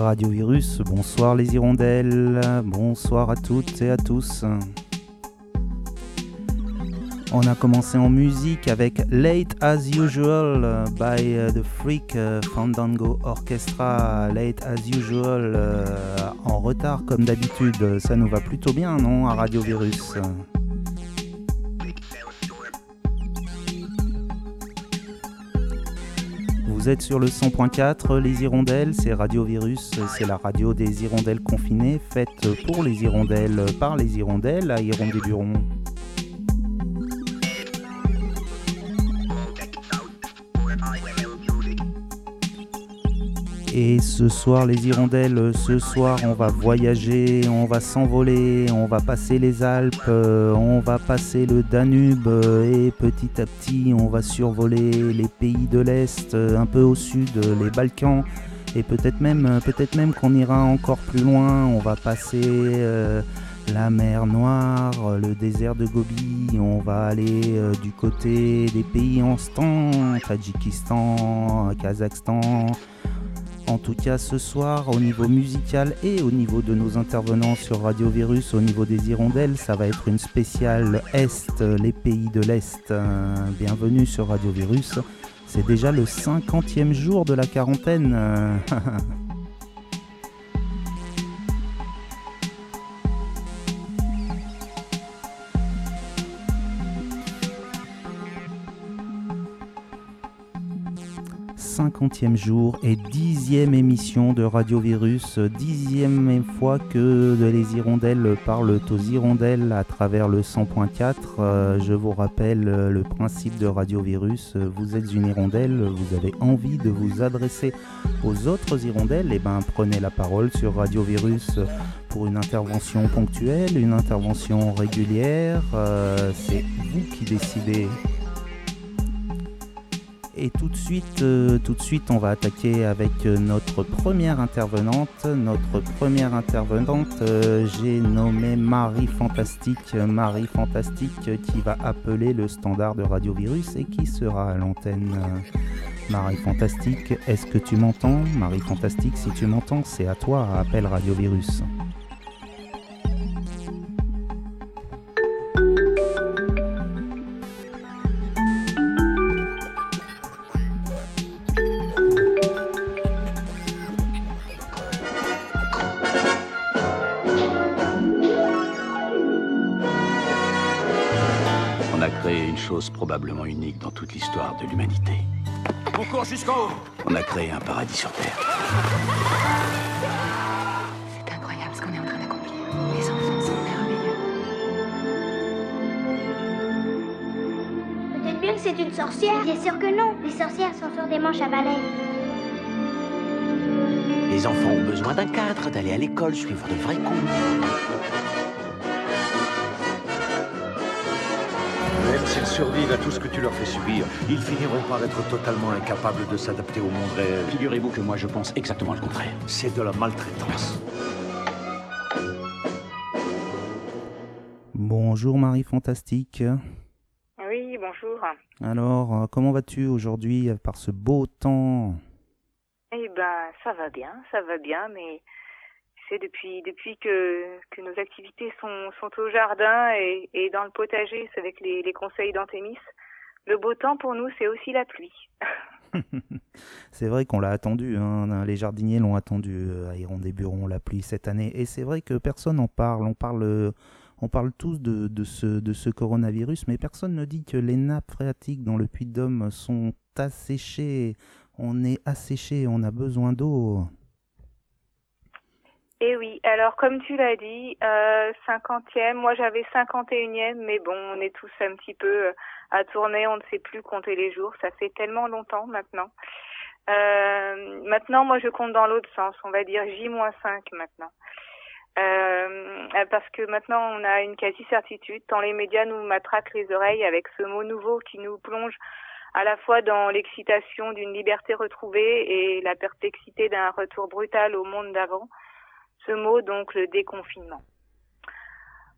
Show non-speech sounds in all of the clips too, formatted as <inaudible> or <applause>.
Radio Virus, bonsoir les hirondelles, bonsoir à toutes et à tous. On a commencé en musique avec Late as Usual by uh, the Freak uh, Fandango Orchestra. Late as Usual, euh, en retard comme d'habitude, ça nous va plutôt bien, non, à Radio Virus Vous êtes sur le 100.4, les hirondelles, c'est Radio Virus, c'est la radio des hirondelles confinées, faite pour les hirondelles, par les hirondelles à Hirondéburon. Et ce soir, les hirondelles, ce soir, on va voyager, on va s'envoler, on va passer les Alpes, euh, on va passer le Danube et petit à petit, on va survoler les pays de l'Est, un peu au sud, les Balkans. Et peut-être même, peut-être même qu'on ira encore plus loin. On va passer euh, la mer Noire, le désert de Gobi. On va aller euh, du côté des pays en stand, Tadjikistan, Kazakhstan. En tout cas, ce soir, au niveau musical et au niveau de nos intervenants sur Radio Virus, au niveau des hirondelles, ça va être une spéciale Est, les pays de l'Est. Bienvenue sur Radio Virus. C'est déjà le 50e jour de la quarantaine. <laughs> cinquantième jour et dixième émission de Radio Virus, dixième fois que les hirondelles parlent aux hirondelles à travers le 100.4. Euh, je vous rappelle euh, le principe de Radio Virus, vous êtes une hirondelle, vous avez envie de vous adresser aux autres hirondelles, et eh ben prenez la parole sur Radio Virus pour une intervention ponctuelle, une intervention régulière, euh, c'est vous qui décidez et tout de suite, euh, tout de suite, on va attaquer avec euh, notre première intervenante. Notre première intervenante, euh, j'ai nommé Marie Fantastique. Marie Fantastique qui va appeler le standard de Radio Virus et qui sera à l'antenne. Marie Fantastique, est-ce que tu m'entends? Marie Fantastique, si tu m'entends, c'est à toi, appelle Radio Virus. On a créé un paradis sur Terre. C'est incroyable ce qu'on est en train d'accomplir. Les enfants sont merveilleux. Peut-être bien que c'est une sorcière Bien sûr que non Les sorcières sont sur des manches à balai. Les enfants ont besoin d'un cadre, d'aller à l'école, suivre de vrais cours. S'ils survivent à tout ce que tu leur fais subir, ils finiront par être totalement incapables de s'adapter au monde réel. Figurez-vous que moi je pense exactement le contraire. C'est de la maltraitance. Bonjour Marie Fantastique. Oui, bonjour. Alors, euh, comment vas-tu aujourd'hui par ce beau temps? Eh ben, ça va bien, ça va bien, mais depuis que, nos activités sont, au jardin et, dans le potager, c'est avec les, conseils d'Antémis. Le beau temps pour nous, c'est aussi la pluie. <laughs> c'est vrai qu'on l'a attendu, hein. les jardiniers l'ont attendu euh, à Hirondéburon, la pluie cette année. Et c'est vrai que personne n'en parle. On parle, on parle tous de, de, ce, de ce coronavirus, mais personne ne dit que les nappes phréatiques dans le Puy-de-Dôme sont asséchées. On est asséché, on a besoin d'eau. Eh oui, alors comme tu l'as dit, euh, cinquantième, moi j'avais cinquante et unième, mais bon, on est tous un petit peu euh, à tourner, on ne sait plus compter les jours, ça fait tellement longtemps maintenant. Euh, maintenant, moi je compte dans l'autre sens, on va dire J-5 maintenant. Euh, parce que maintenant on a une quasi-certitude, tant les médias nous matraquent les oreilles avec ce mot nouveau qui nous plonge à la fois dans l'excitation d'une liberté retrouvée et la perplexité d'un retour brutal au monde d'avant ce mot, donc le déconfinement.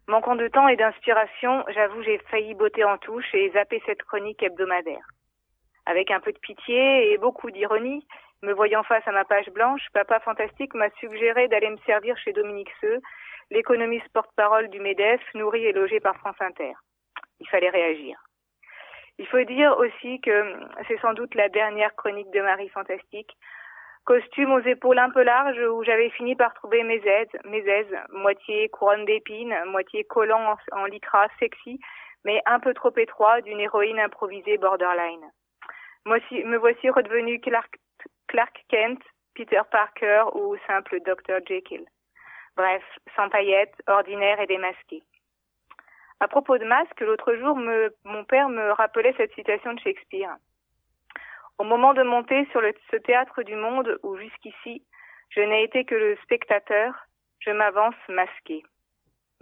Manquant de temps et d'inspiration, j'avoue j'ai failli botter en touche et zapper cette chronique hebdomadaire. Avec un peu de pitié et beaucoup d'ironie, Me voyant face à ma page blanche, Papa Fantastique m'a suggéré d'aller me servir chez Dominique Seux, l'économiste porte-parole du MEDEF, nourri et logé par France Inter. Il fallait réagir. Il faut dire aussi que c'est sans doute la dernière chronique de Marie Fantastique. Costume aux épaules un peu larges où j'avais fini par trouver mes aides, mes aises, moitié couronne d'épines, moitié collant en, en sexy, mais un peu trop étroit d'une héroïne improvisée borderline. Moi me voici redevenu Clark, Kent, Peter Parker ou simple Dr. Jekyll. Bref, sans paillettes, ordinaire et démasqué. À propos de masque, l'autre jour, mon père me rappelait cette citation de Shakespeare. Au moment de monter sur ce théâtre du monde où jusqu'ici je n'ai été que le spectateur, je m'avance masqué.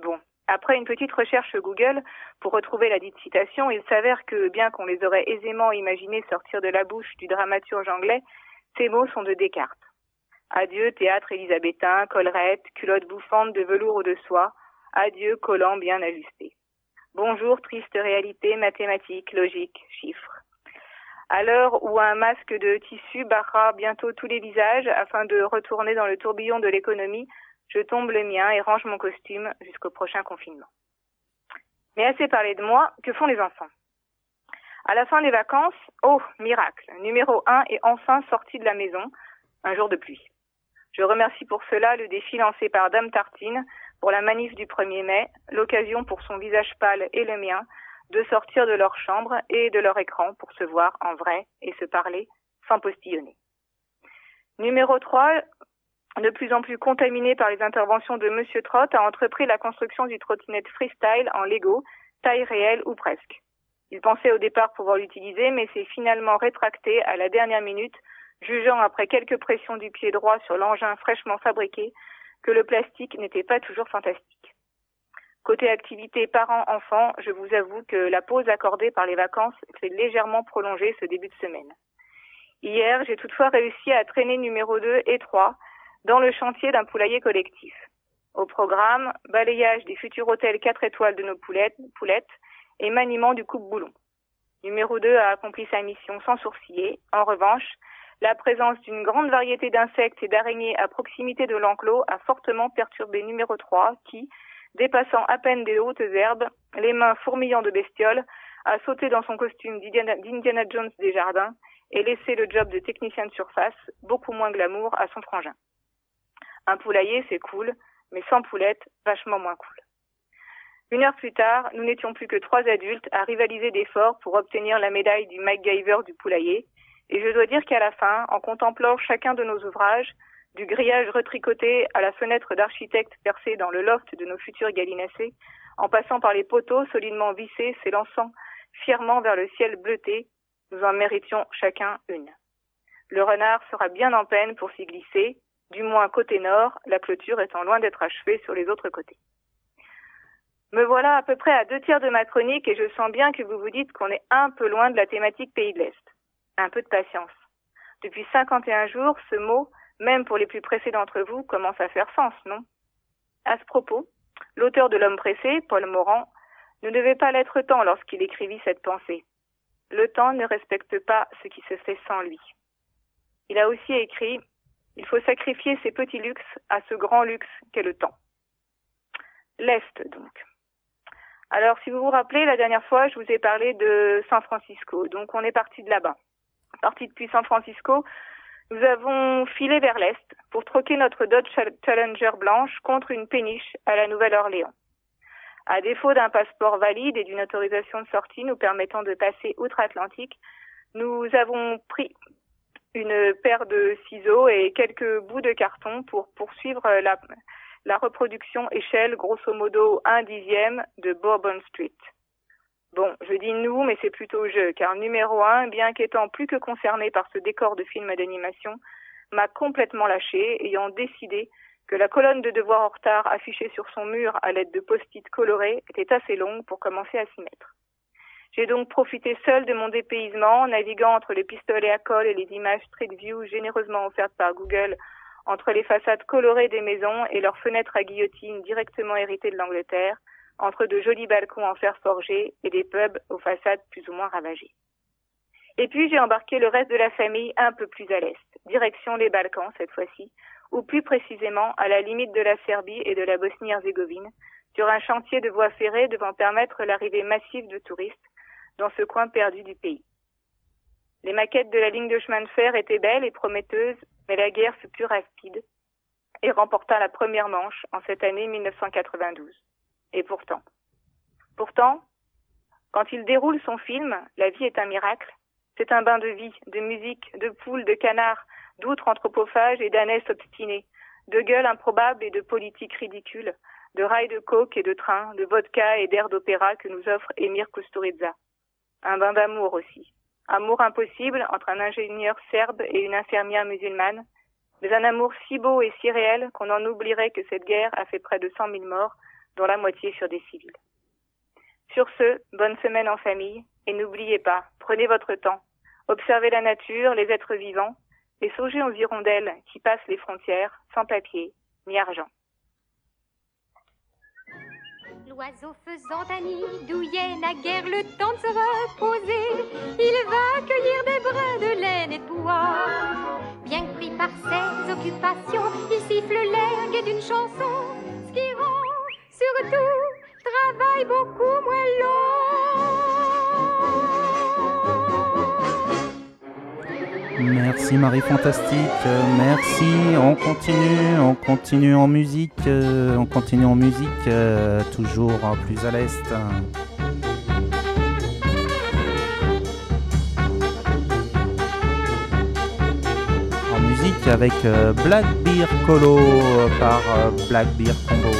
Bon, après une petite recherche Google pour retrouver la dite citation, il s'avère que, bien qu'on les aurait aisément imaginés sortir de la bouche du dramaturge anglais, ces mots sont de Descartes. Adieu théâtre élisabétain, collerette, culotte bouffante de velours ou de soie, adieu collant bien ajusté. Bonjour triste réalité mathématique, logique, chiffres. À l'heure où un masque de tissu barrera bientôt tous les visages afin de retourner dans le tourbillon de l'économie, je tombe le mien et range mon costume jusqu'au prochain confinement. Mais assez parlé de moi, que font les enfants? À la fin des vacances, oh, miracle, numéro un est enfin sorti de la maison, un jour de pluie. Je remercie pour cela le défi lancé par Dame Tartine pour la manif du 1er mai, l'occasion pour son visage pâle et le mien de sortir de leur chambre et de leur écran pour se voir en vrai et se parler sans postillonner. Numéro 3, de plus en plus contaminé par les interventions de Monsieur Trott, a entrepris la construction du trottinette freestyle en Lego, taille réelle ou presque. Il pensait au départ pouvoir l'utiliser, mais s'est finalement rétracté à la dernière minute, jugeant après quelques pressions du pied droit sur l'engin fraîchement fabriqué que le plastique n'était pas toujours fantastique. Côté activité parents-enfants, je vous avoue que la pause accordée par les vacances s'est légèrement prolongée ce début de semaine. Hier, j'ai toutefois réussi à traîner numéro 2 et 3 dans le chantier d'un poulailler collectif. Au programme, balayage des futurs hôtels 4 étoiles de nos poulettes, poulettes et maniement du coupe-boulon. Numéro 2 a accompli sa mission sans sourciller. En revanche, la présence d'une grande variété d'insectes et d'araignées à proximité de l'enclos a fortement perturbé numéro 3 qui, dépassant à peine des hautes herbes, les mains fourmillant de bestioles, a sauté dans son costume d'Indiana Jones des jardins et laissé le job de technicien de surface, beaucoup moins glamour, à son frangin. Un poulailler, c'est cool, mais sans poulette, vachement moins cool. Une heure plus tard, nous n'étions plus que trois adultes à rivaliser d'efforts pour obtenir la médaille du MacGyver du poulailler, et je dois dire qu'à la fin, en contemplant chacun de nos ouvrages, du grillage retricoté à la fenêtre d'architecte percée dans le loft de nos futurs gallinacés, en passant par les poteaux solidement vissés s'élançant fièrement vers le ciel bleuté, nous en méritions chacun une. Le renard sera bien en peine pour s'y glisser, du moins côté nord, la clôture étant loin d'être achevée sur les autres côtés. Me voilà à peu près à deux tiers de ma chronique et je sens bien que vous vous dites qu'on est un peu loin de la thématique pays de l'Est. Un peu de patience. Depuis 51 jours, ce mot, même pour les plus pressés d'entre vous, commence à faire sens, non? À ce propos, l'auteur de L'homme pressé, Paul Morand, ne devait pas l'être tant lorsqu'il écrivit cette pensée. Le temps ne respecte pas ce qui se fait sans lui. Il a aussi écrit Il faut sacrifier ces petits luxes à ce grand luxe qu'est le temps. L'Est, donc. Alors, si vous vous rappelez, la dernière fois, je vous ai parlé de San Francisco. Donc, on est parti de là-bas. Parti depuis San Francisco, nous avons filé vers l'Est pour troquer notre Dodge Challenger blanche contre une péniche à la Nouvelle-Orléans. À défaut d'un passeport valide et d'une autorisation de sortie nous permettant de passer outre-Atlantique, nous avons pris une paire de ciseaux et quelques bouts de carton pour poursuivre la, reproduction échelle grosso modo un dixième de Bourbon Street. Bon, je dis nous, mais c'est plutôt je, car numéro un, bien qu'étant plus que concerné par ce décor de film d'animation, m'a complètement lâché, ayant décidé que la colonne de devoirs en retard affichée sur son mur à l'aide de post-it colorés était assez longue pour commencer à s'y mettre. J'ai donc profité seul de mon dépaysement, naviguant entre les pistolets à colle et les images Street View généreusement offertes par Google entre les façades colorées des maisons et leurs fenêtres à guillotine directement héritées de l'Angleterre, entre de jolis balcons en fer forgé et des pubs aux façades plus ou moins ravagées. Et puis j'ai embarqué le reste de la famille un peu plus à l'est, direction les Balkans cette fois-ci, ou plus précisément à la limite de la Serbie et de la Bosnie-Herzégovine, sur un chantier de voie ferrée devant permettre l'arrivée massive de touristes dans ce coin perdu du pays. Les maquettes de la ligne de chemin de fer étaient belles et prometteuses, mais la guerre fut plus rapide et remporta la première manche en cette année 1992. Et pourtant, pourtant, quand il déroule son film La vie est un miracle, c'est un bain de vie, de musique, de poules, de canards, d'outres anthropophages et d'ânesses obstinés, de gueules improbables et de politiques ridicules, de rails de coke et de trains, de vodka et d'air d'opéra que nous offre Emir Kusturica. Un bain d'amour aussi. Amour impossible entre un ingénieur serbe et une infirmière musulmane, mais un amour si beau et si réel qu'on en oublierait que cette guerre a fait près de cent mille morts, dont la moitié furent des civils. Sur ce, bonne semaine en famille, et n'oubliez pas, prenez votre temps, observez la nature, les êtres vivants, et songez aux hirondelles qui passent les frontières sans papier ni argent. L'oiseau faisant un nid douillet naguère le temps de se reposer. Il va cueillir des brins de laine et de bois. Bien que pris par ses occupations, il siffle gai d'une chanson. Surtout travail beaucoup moins long. Merci Marie Fantastique, merci. On continue, on continue en musique, on continue en musique, toujours plus à l'est. En musique avec euh, Black Beer Colo par euh, Black Beer Combo.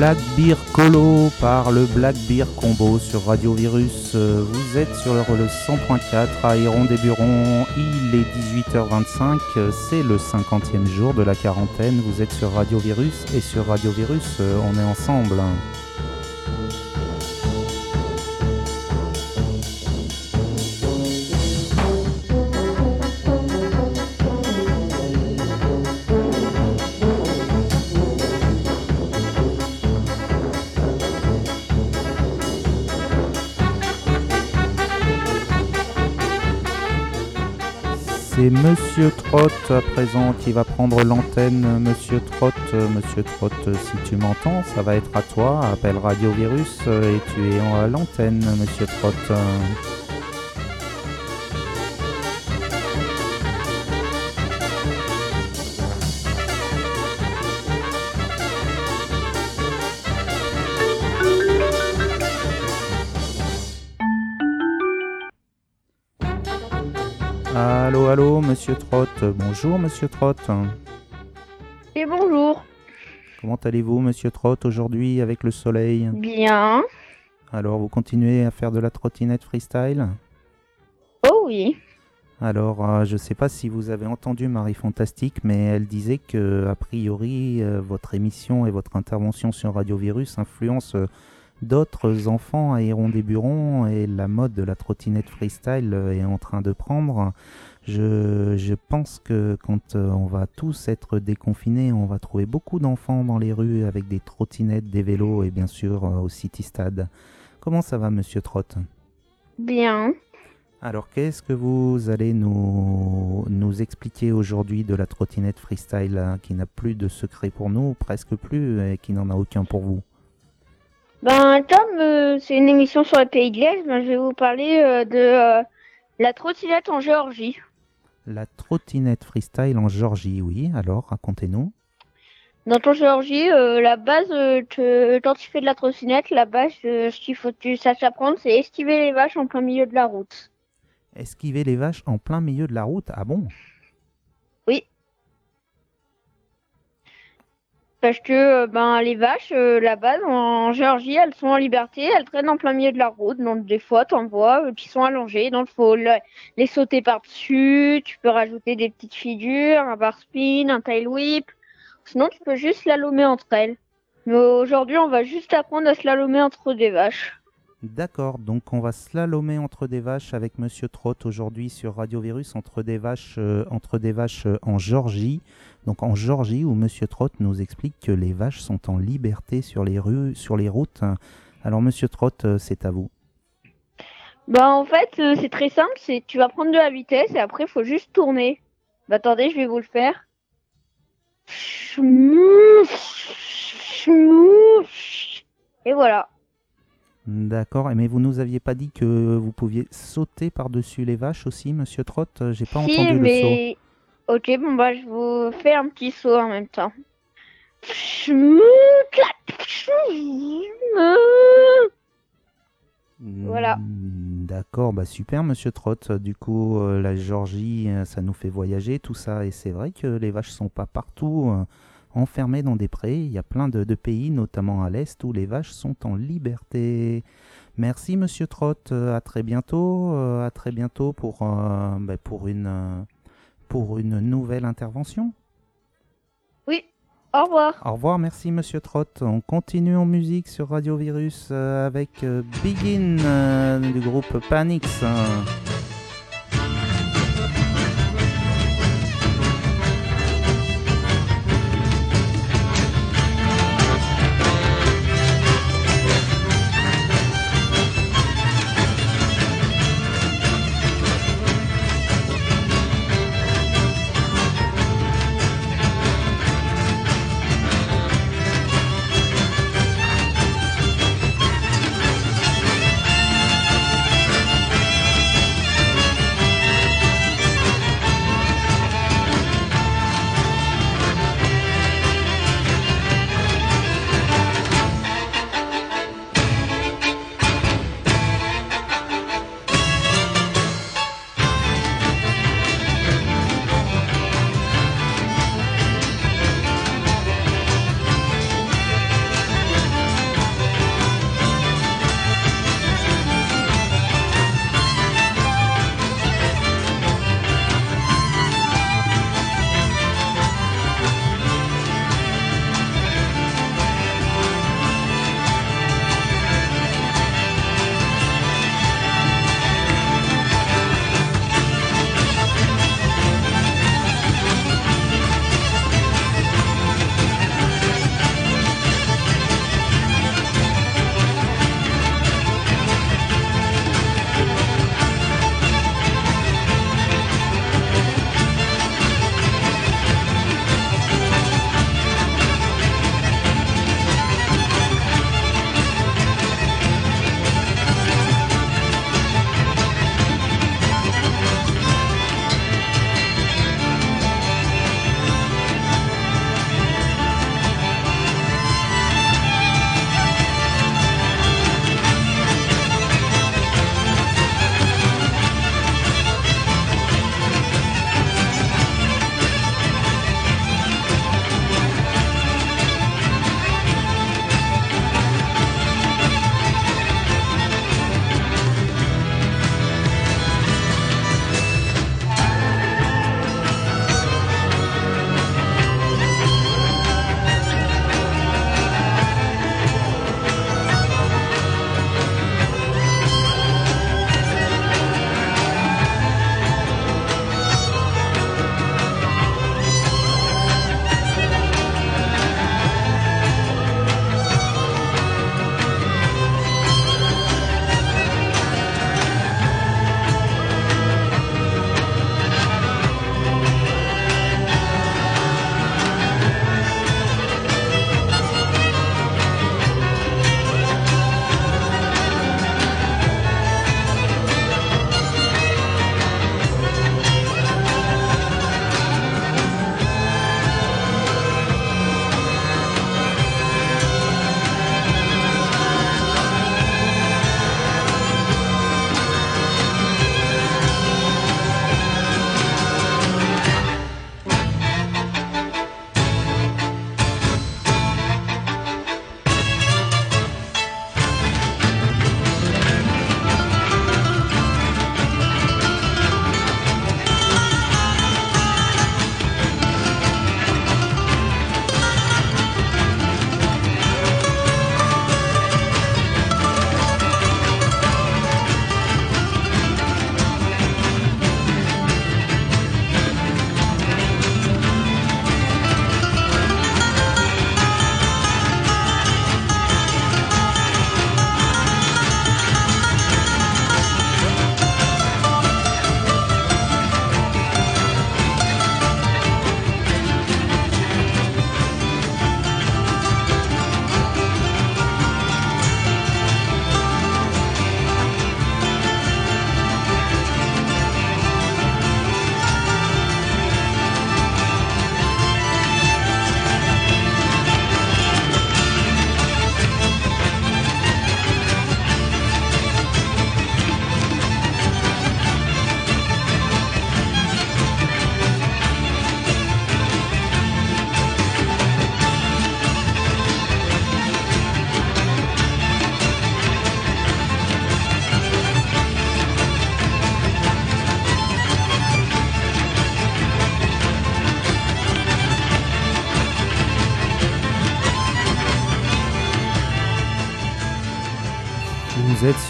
Black Beer Colo par le Black Beer Combo sur Radio Virus. Euh, Vous êtes sur le 100.4 à Héron des Burons. Il est 18h25. euh, C'est le 50e jour de la quarantaine. Vous êtes sur Radio Virus et sur Radio Virus, euh, on est ensemble. À présent qui va prendre l'antenne. Monsieur Trott, Monsieur Trott, si tu m'entends, ça va être à toi. Appelle Radio Virus et tu es à l'antenne, Monsieur Trott. Monsieur Trott. Bonjour, Monsieur Trott. Et bonjour. Comment allez-vous, Monsieur Trott, aujourd'hui avec le soleil? Bien. Alors, vous continuez à faire de la trottinette freestyle? Oh oui. Alors, euh, je ne sais pas si vous avez entendu Marie Fantastique, mais elle disait que, a priori, euh, votre émission et votre intervention sur Radio Virus influencent euh, d'autres enfants à Héron des Burons et la mode de la trottinette freestyle est en train de prendre. Je, je pense que quand euh, on va tous être déconfinés, on va trouver beaucoup d'enfants dans les rues avec des trottinettes, des vélos et bien sûr euh, au City Stade. Comment ça va, Monsieur Trott Bien. Alors, qu'est-ce que vous allez nous, nous expliquer aujourd'hui de la trottinette freestyle hein, qui n'a plus de secret pour nous, presque plus, et qui n'en a aucun pour vous? Ben, comme euh, c'est une émission sur le pays de l'Est, ben, je vais vous parler euh, de euh, la trottinette en Géorgie. La trottinette freestyle en Georgie, oui. Alors, racontez-nous. Dans ton Géorgie, euh, la base, euh, te- quand tu fais de la trottinette, la base, euh, ce qu'il faut que tu saches apprendre, c'est esquiver les vaches en plein milieu de la route. Esquiver les vaches en plein milieu de la route Ah bon? Parce que euh, ben les vaches, euh, la base en Géorgie, elles sont en liberté, elles traînent en plein milieu de la route. Donc des fois, t'en vois euh, qui sont allongées, donc faut le- les sauter par-dessus. Tu peux rajouter des petites figures, un bar spin, un tail whip. Sinon, tu peux juste slalomer entre elles. Mais aujourd'hui, on va juste apprendre à slalomer entre des vaches. D'accord, donc on va slalomer entre des vaches avec Monsieur Trott aujourd'hui sur Radio Virus entre des vaches, euh, entre des vaches euh, en Georgie. Donc en Georgie où Monsieur Trott nous explique que les vaches sont en liberté sur les rues, sur les routes. Alors Monsieur Trott, euh, c'est à vous. Bah en fait, euh, c'est très simple, c'est tu vas prendre de la vitesse et après, faut juste tourner. Bah attendez, je vais vous le faire. Et voilà. D'accord, mais vous nous aviez pas dit que vous pouviez sauter par-dessus les vaches aussi, Monsieur Trott? J'ai pas si, entendu le saut. Ok, bon bah je vous fais un petit saut en même temps. Voilà. Mm, D'accord, bah super Monsieur Trott. Du coup, euh, la Géorgie, euh, ça nous fait voyager, tout ça. Et c'est vrai que les vaches sont pas partout euh, enfermées dans des prés. Il y a plein de, pays, notamment à l'Est, où les vaches sont en liberté. Merci Monsieur Trott. À très bientôt. à très bientôt pour, bah, pour, une, pour une nouvelle intervention. Oui, au revoir. Au revoir, merci Monsieur Trott. On continue en musique sur Radio Virus euh, avec euh, Begin euh, du groupe Panix.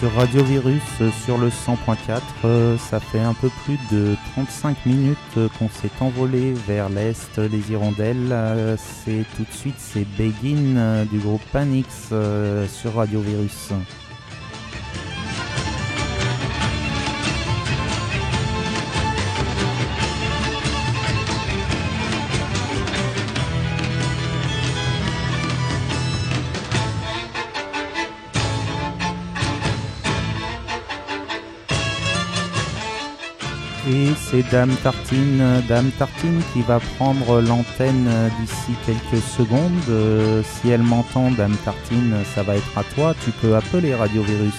Sur Radio Virus euh, sur le 100.4. Euh, ça fait un peu plus de 35 minutes euh, qu'on s'est envolé vers l'est, les hirondelles. C'est tout de suite, c'est Begin du groupe Panix sur Radio Virus. Dame Tartine, Dame Tartine qui va prendre l'antenne d'ici quelques secondes. Euh, si elle m'entend, Dame Tartine, ça va être à toi. Tu peux appeler Radio Virus.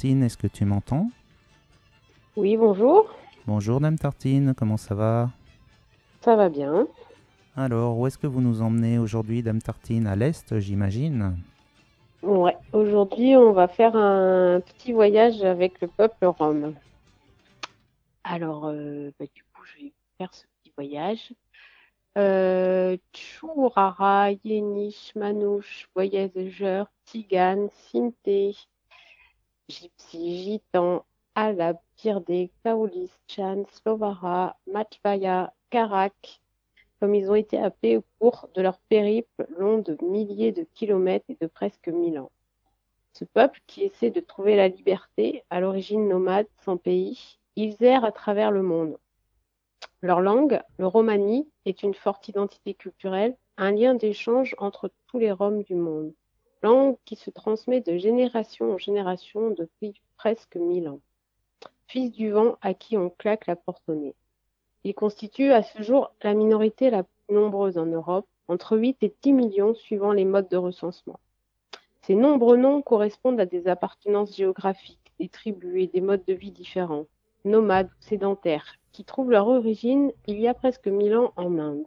Tartine, est-ce que tu m'entends? Oui, bonjour. Bonjour Dame Tartine, comment ça va? Ça va bien. Alors, où est-ce que vous nous emmenez aujourd'hui, Dame Tartine? À l'Est, j'imagine Ouais, aujourd'hui, on va faire un petit voyage avec le peuple rome. Alors, euh, bah, du coup, je vais faire ce petit voyage. Euh, Chourara, Yenish, Manouche, Voyageur, Tigane, Sinté, Gypsy, Gitan, Alab, Pirdé, Kaolis, Chan, Slovara, Matvaya, Karak, comme ils ont été appelés au cours de leur périple long de milliers de kilomètres et de presque mille ans. Ce peuple qui essaie de trouver la liberté, à l'origine nomade, sans pays, ils errent à travers le monde. Leur langue, le romani, est une forte identité culturelle, un lien d'échange entre tous les Roms du monde langue qui se transmet de génération en génération depuis presque mille ans. Fils du vent à qui on claque la porte au nez. Il constitue à ce jour la minorité la plus nombreuse en Europe, entre 8 et 10 millions suivant les modes de recensement. Ces nombreux noms correspondent à des appartenances géographiques, des tribus et des modes de vie différents, nomades ou sédentaires, qui trouvent leur origine il y a presque mille ans en Inde.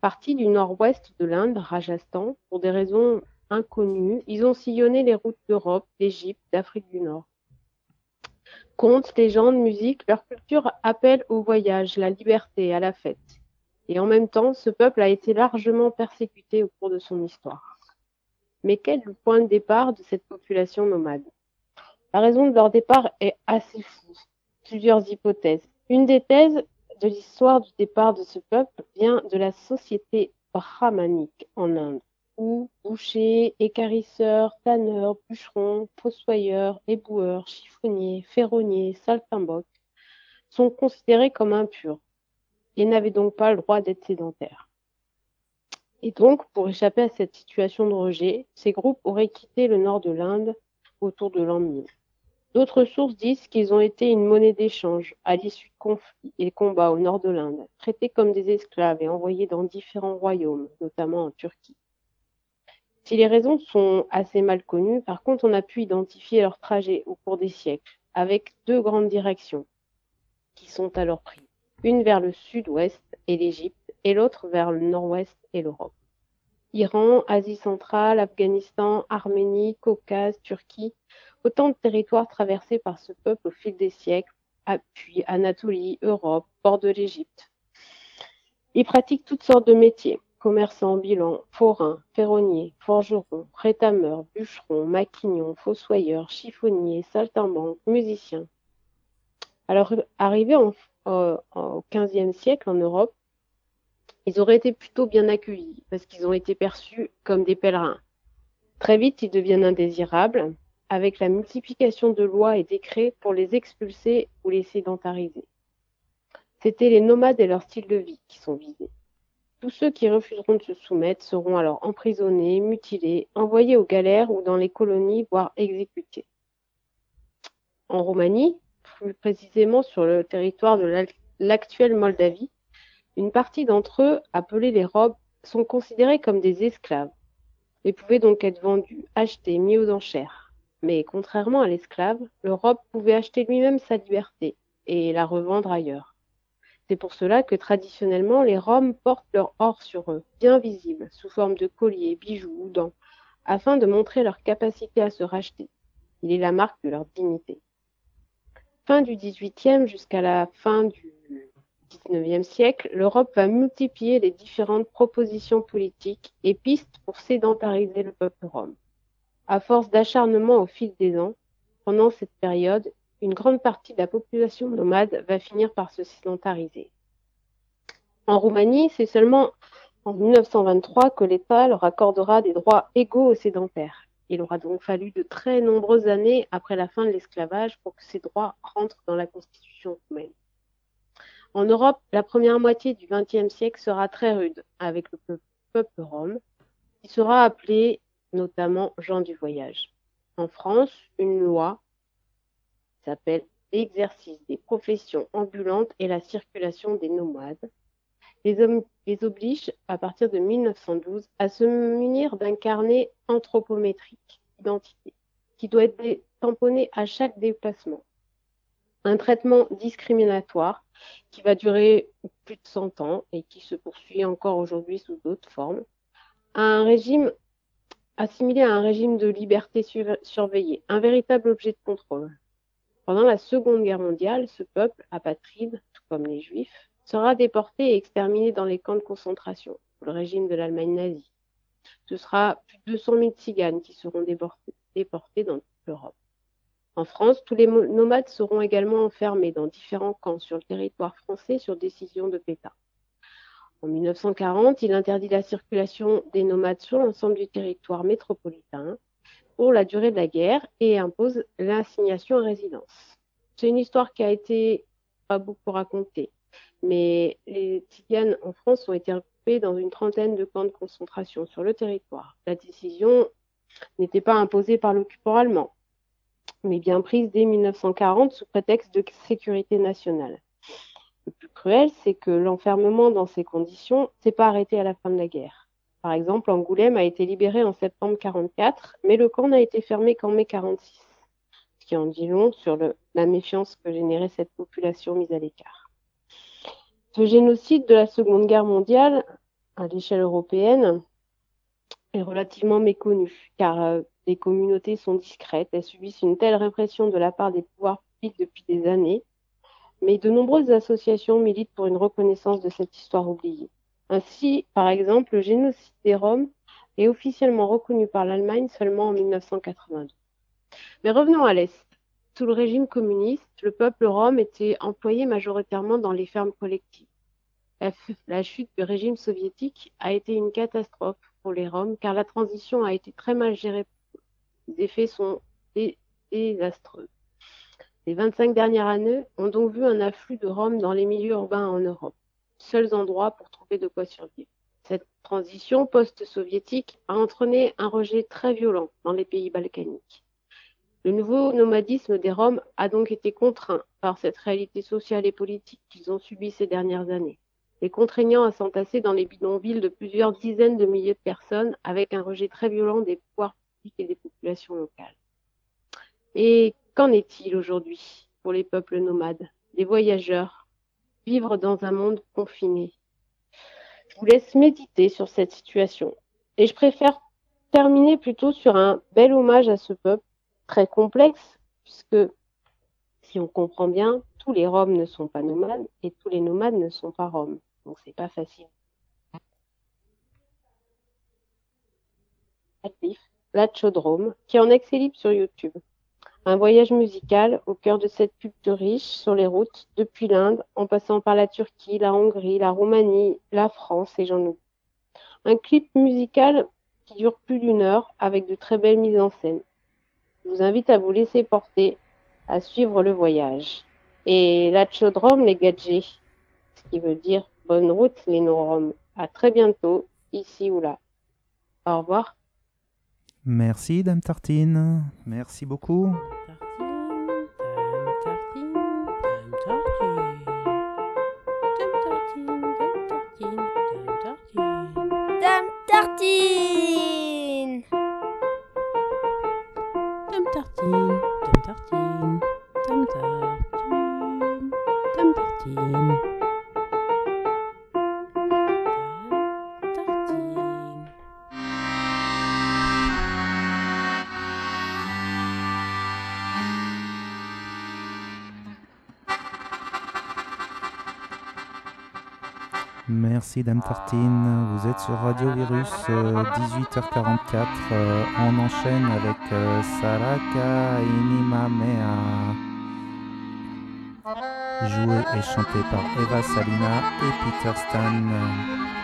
Partis du nord-ouest de l'Inde, Rajasthan, pour des raisons inconnus, ils ont sillonné les routes d'Europe, d'Égypte, d'Afrique du Nord. Contes, légendes, musique, leur culture appelle au voyage, la liberté, à la fête. Et en même temps, ce peuple a été largement persécuté au cours de son histoire. Mais quel est le point de départ de cette population nomade? La raison de leur départ est assez floue. Plusieurs hypothèses. Une des thèses de l'histoire du départ de ce peuple vient de la société brahmanique en Inde où bouchers, écarisseurs, tanneurs, bûcherons, fossoyeurs, éboueurs, chiffonniers, ferronniers, saltimbanques sont considérés comme impurs et n'avaient donc pas le droit d'être sédentaires. Et donc, pour échapper à cette situation de rejet, ces groupes auraient quitté le nord de l'Inde autour de l'an 1000. D'autres sources disent qu'ils ont été une monnaie d'échange à l'issue de conflits et combats au nord de l'Inde, traités comme des esclaves et envoyés dans différents royaumes, notamment en Turquie. Si les raisons sont assez mal connues, par contre, on a pu identifier leur trajet au cours des siècles, avec deux grandes directions qui sont alors prises. Une vers le sud-ouest et l'Égypte, et l'autre vers le nord-ouest et l'Europe. Iran, Asie centrale, Afghanistan, Arménie, Caucase, Turquie, autant de territoires traversés par ce peuple au fil des siècles, puis Anatolie, Europe, bord de l'Égypte. Ils pratiquent toutes sortes de métiers, commerçants ambulants, forains, ferronniers, forgerons, rétameurs, bûcherons, maquignons, fossoyeurs, chiffonniers, saltimbanques, musiciens. Alors, arrivés au XVe siècle en Europe, ils auraient été plutôt bien accueillis parce qu'ils ont été perçus comme des pèlerins. Très vite, ils deviennent indésirables avec la multiplication de lois et décrets pour les expulser ou les sédentariser. C'étaient les nomades et leur style de vie qui sont visés. Tous ceux qui refuseront de se soumettre seront alors emprisonnés, mutilés, envoyés aux galères ou dans les colonies, voire exécutés. En Roumanie, plus précisément sur le territoire de l'actuelle Moldavie, une partie d'entre eux, appelés les robes, sont considérés comme des esclaves et pouvaient donc être vendus, achetés, mis aux enchères. Mais contrairement à l'esclave, le robe pouvait acheter lui-même sa liberté et la revendre ailleurs. C'est pour cela que traditionnellement les Roms portent leur or sur eux, bien visible, sous forme de colliers, bijoux ou dents, afin de montrer leur capacité à se racheter. Il est la marque de leur dignité. Fin du XVIIIe jusqu'à la fin du XIXe siècle, l'Europe va multiplier les différentes propositions politiques et pistes pour sédentariser le peuple rome. À force d'acharnement au fil des ans, pendant cette période, une grande partie de la population nomade va finir par se sédentariser. En Roumanie, c'est seulement en 1923 que l'État leur accordera des droits égaux aux sédentaires. Il aura donc fallu de très nombreuses années après la fin de l'esclavage pour que ces droits rentrent dans la Constitution roumaine. En Europe, la première moitié du XXe siècle sera très rude avec le peuple rome, qui sera appelé notamment Jean du voyage. En France, une loi s'appelle L'exercice des professions ambulantes et la circulation des nomades. Les, hommes, les oblige, à partir de 1912, à se munir d'un carnet anthropométrique d'identité qui doit être tamponné à chaque déplacement. Un traitement discriminatoire qui va durer plus de 100 ans et qui se poursuit encore aujourd'hui sous d'autres formes. Un régime assimilé à un régime de liberté surveillée, un véritable objet de contrôle. Pendant la Seconde Guerre mondiale, ce peuple, apatride, tout comme les Juifs, sera déporté et exterminé dans les camps de concentration sous le régime de l'Allemagne nazie. Ce sera plus de 200 000 tziganes qui seront déportés, dans toute l'Europe. En France, tous les nomades seront également enfermés dans différents camps sur le territoire français sur décision de Pétain. En 1940, il interdit la circulation des nomades sur l'ensemble du territoire métropolitain pour la durée de la guerre et impose l'assignation à résidence. C'est une histoire qui a été pas beaucoup racontée, mais les Tziganes en France ont été regroupés dans une trentaine de camps de concentration sur le territoire. La décision n'était pas imposée par l'occupant allemand, mais bien prise dès 1940 sous prétexte de sécurité nationale. Le plus cruel, c'est que l'enfermement dans ces conditions s'est pas arrêté à la fin de la guerre. Par exemple, Angoulême a été libéré en septembre 44, mais le camp n'a été fermé qu'en mai 46, ce qui en dit long sur la méfiance que générait cette population mise à l'écart. Ce génocide de la Seconde Guerre mondiale, à l'échelle européenne, est relativement méconnu, car euh, les communautés sont discrètes, elles subissent une telle répression de la part des pouvoirs publics depuis des années, mais de nombreuses associations militent pour une reconnaissance de cette histoire oubliée. Ainsi, par exemple, le génocide des Roms est officiellement reconnu par l'Allemagne seulement en 1982. Mais revenons à l'Est. Sous le régime communiste, le peuple rom était employé majoritairement dans les fermes collectives. La, chute du régime soviétique a été une catastrophe pour les Roms car la transition a été très mal gérée. Les effets sont désastreux. Les 25 dernières années ont donc vu un afflux de Roms dans les milieux urbains en Europe seuls endroits pour trouver de quoi survivre. Cette transition post-soviétique a entraîné un rejet très violent dans les pays balkaniques. Le nouveau nomadisme des Roms a donc été contraint par cette réalité sociale et politique qu'ils ont subie ces dernières années, les contraignant à s'entasser dans les bidonvilles de plusieurs dizaines de milliers de personnes avec un rejet très violent des pouvoirs publics et des populations locales. Et qu'en est-il aujourd'hui pour les peuples nomades, les voyageurs, vivre dans un monde confiné. Je vous laisse méditer sur cette situation. Et je préfère terminer plutôt sur un bel hommage à ce peuple très complexe, puisque si on comprend bien, tous les Roms ne sont pas nomades et tous les nomades ne sont pas Roms. Donc c'est pas facile. La Chodrome, qui est en libre sur YouTube. Un voyage musical au cœur de cette culture riche sur les routes, depuis l'Inde, en passant par la Turquie, la Hongrie, la Roumanie, la France et j'en oublie. Un clip musical qui dure plus d'une heure avec de très belles mises en scène. Je vous invite à vous laisser porter, à suivre le voyage. Et la chaudrome, les gadgets. ce qui veut dire bonne route les non-roms. À très bientôt, ici ou là. Au revoir. Merci, Dame Tartine. Merci beaucoup. Merci Dame Tartine, vous êtes sur Radio Virus, euh, 18h44. euh, on enchaîne avec euh, Saraka Inimamea. Joué et chanté par Eva Salina et Peter Stan.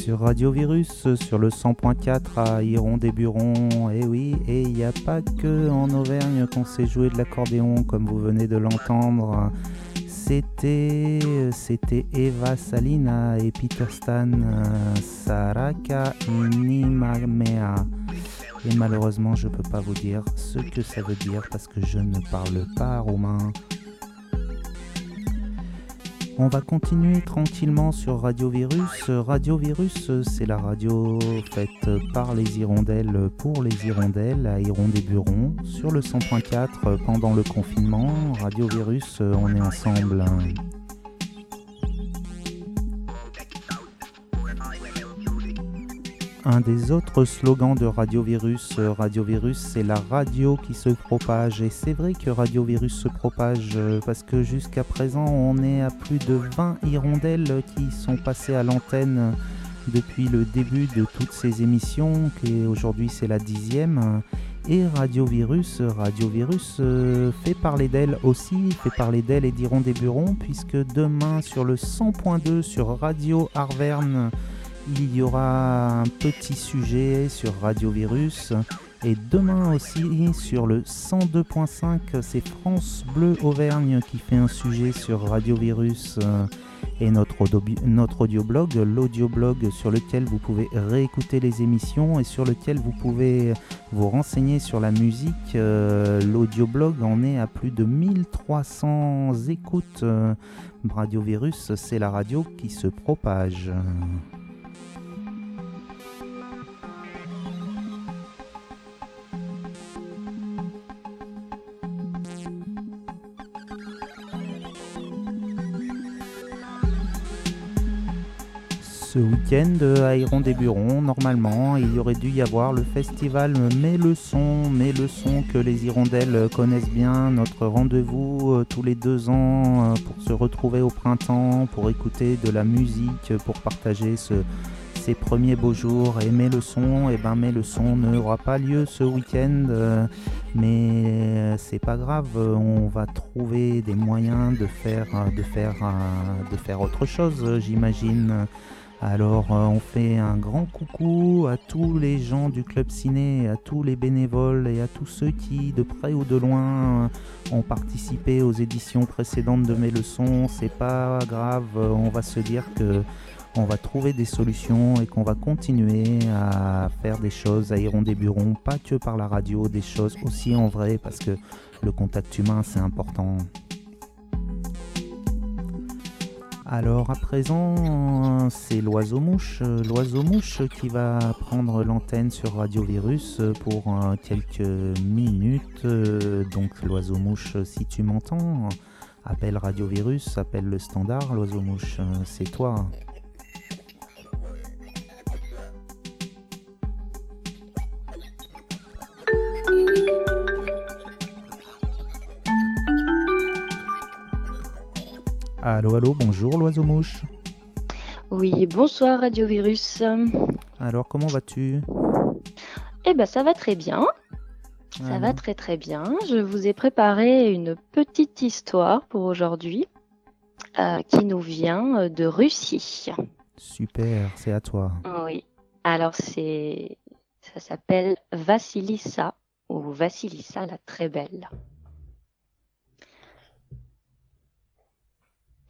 Sur Radio Virus, sur le 100.4 à Iron-des-Burons. Et oui, et il n'y a pas que en Auvergne qu'on sait jouer de l'accordéon, comme vous venez de l'entendre. C'était, Eva Salina et Peter Stan, Saraka Inimamea. Et malheureusement, je peux pas vous dire ce que ça veut dire parce que je ne parle pas roumain. On va continuer tranquillement sur Radio Virus. Radio Virus, c'est la radio faite par les hirondelles pour les hirondelles à Hirondés-Burons sur le 100.4 pendant le confinement. Radio Virus, on est ensemble. Un des autres slogans de Radio Virus, euh, Radio Virus, c'est la radio qui se propage. Et c'est vrai que Radio Virus se propage euh, parce que jusqu'à présent, on est à plus de 20 hirondelles qui sont passées à l'antenne depuis le début de toutes ces émissions, qui aujourd'hui c'est la dixième. Et Radio Virus, Radio Virus euh, fait parler d'elle aussi, fait parler d'elle et d'Iron des Burons, puisque demain sur le 100.2 sur Radio Arverne, il y aura un petit sujet sur Radio Virus. Et demain aussi sur le 102.5, c'est France Bleu Auvergne qui fait un sujet sur Radio Virus euh, et notre, notre audioblog, l'audioblog sur lequel vous pouvez réécouter les émissions et sur lequel vous pouvez vous renseigner sur la musique. Euh, l'audioblog en est à plus de 1300 écoutes. Euh, radio Virus, c'est la radio qui se propage. Week-end à Iron des Burons, normalement, il y aurait dû y avoir le festival Mais le son, Mais le son que les hirondelles connaissent bien, notre rendez-vous euh, tous les deux ans euh, pour se retrouver au printemps, pour écouter de la musique, pour partager ces premiers beaux jours. Et Mais le son, et eh ben Mais le son n'aura pas lieu ce week-end, euh, mais c'est pas grave, on va trouver des moyens de faire, de faire, de faire autre chose, j'imagine. Alors euh, on fait un grand coucou à tous les gens du club ciné, à tous les bénévoles et à tous ceux qui de près ou de loin ont participé aux éditions précédentes de mes leçons. C'est pas grave, on va se dire que on va trouver des solutions et qu'on va continuer à faire des choses à des Burons, pas que par la radio, des choses aussi en vrai parce que le contact humain c'est important. Alors à présent, c'est l'oiseau-mouche, l'oiseau-mouche qui va prendre l'antenne sur Radio Virus pour euh, quelques minutes. Donc l'oiseau-mouche, si tu m'entends, appelle Radio Virus, appelle le standard, l'oiseau-mouche, c'est toi. Allô, allô, bonjour l'oiseau-mouche. Oui, bonsoir Radio Virus. Alors, comment vas-tu? Eh ben, ça va très bien. Ça va très très bien. Je vous ai préparé une petite histoire pour aujourd'hui euh, qui nous vient de Russie. Super, c'est à toi. Oui. Alors c'est, ça s'appelle Vassilissa ou Vassilissa la très belle.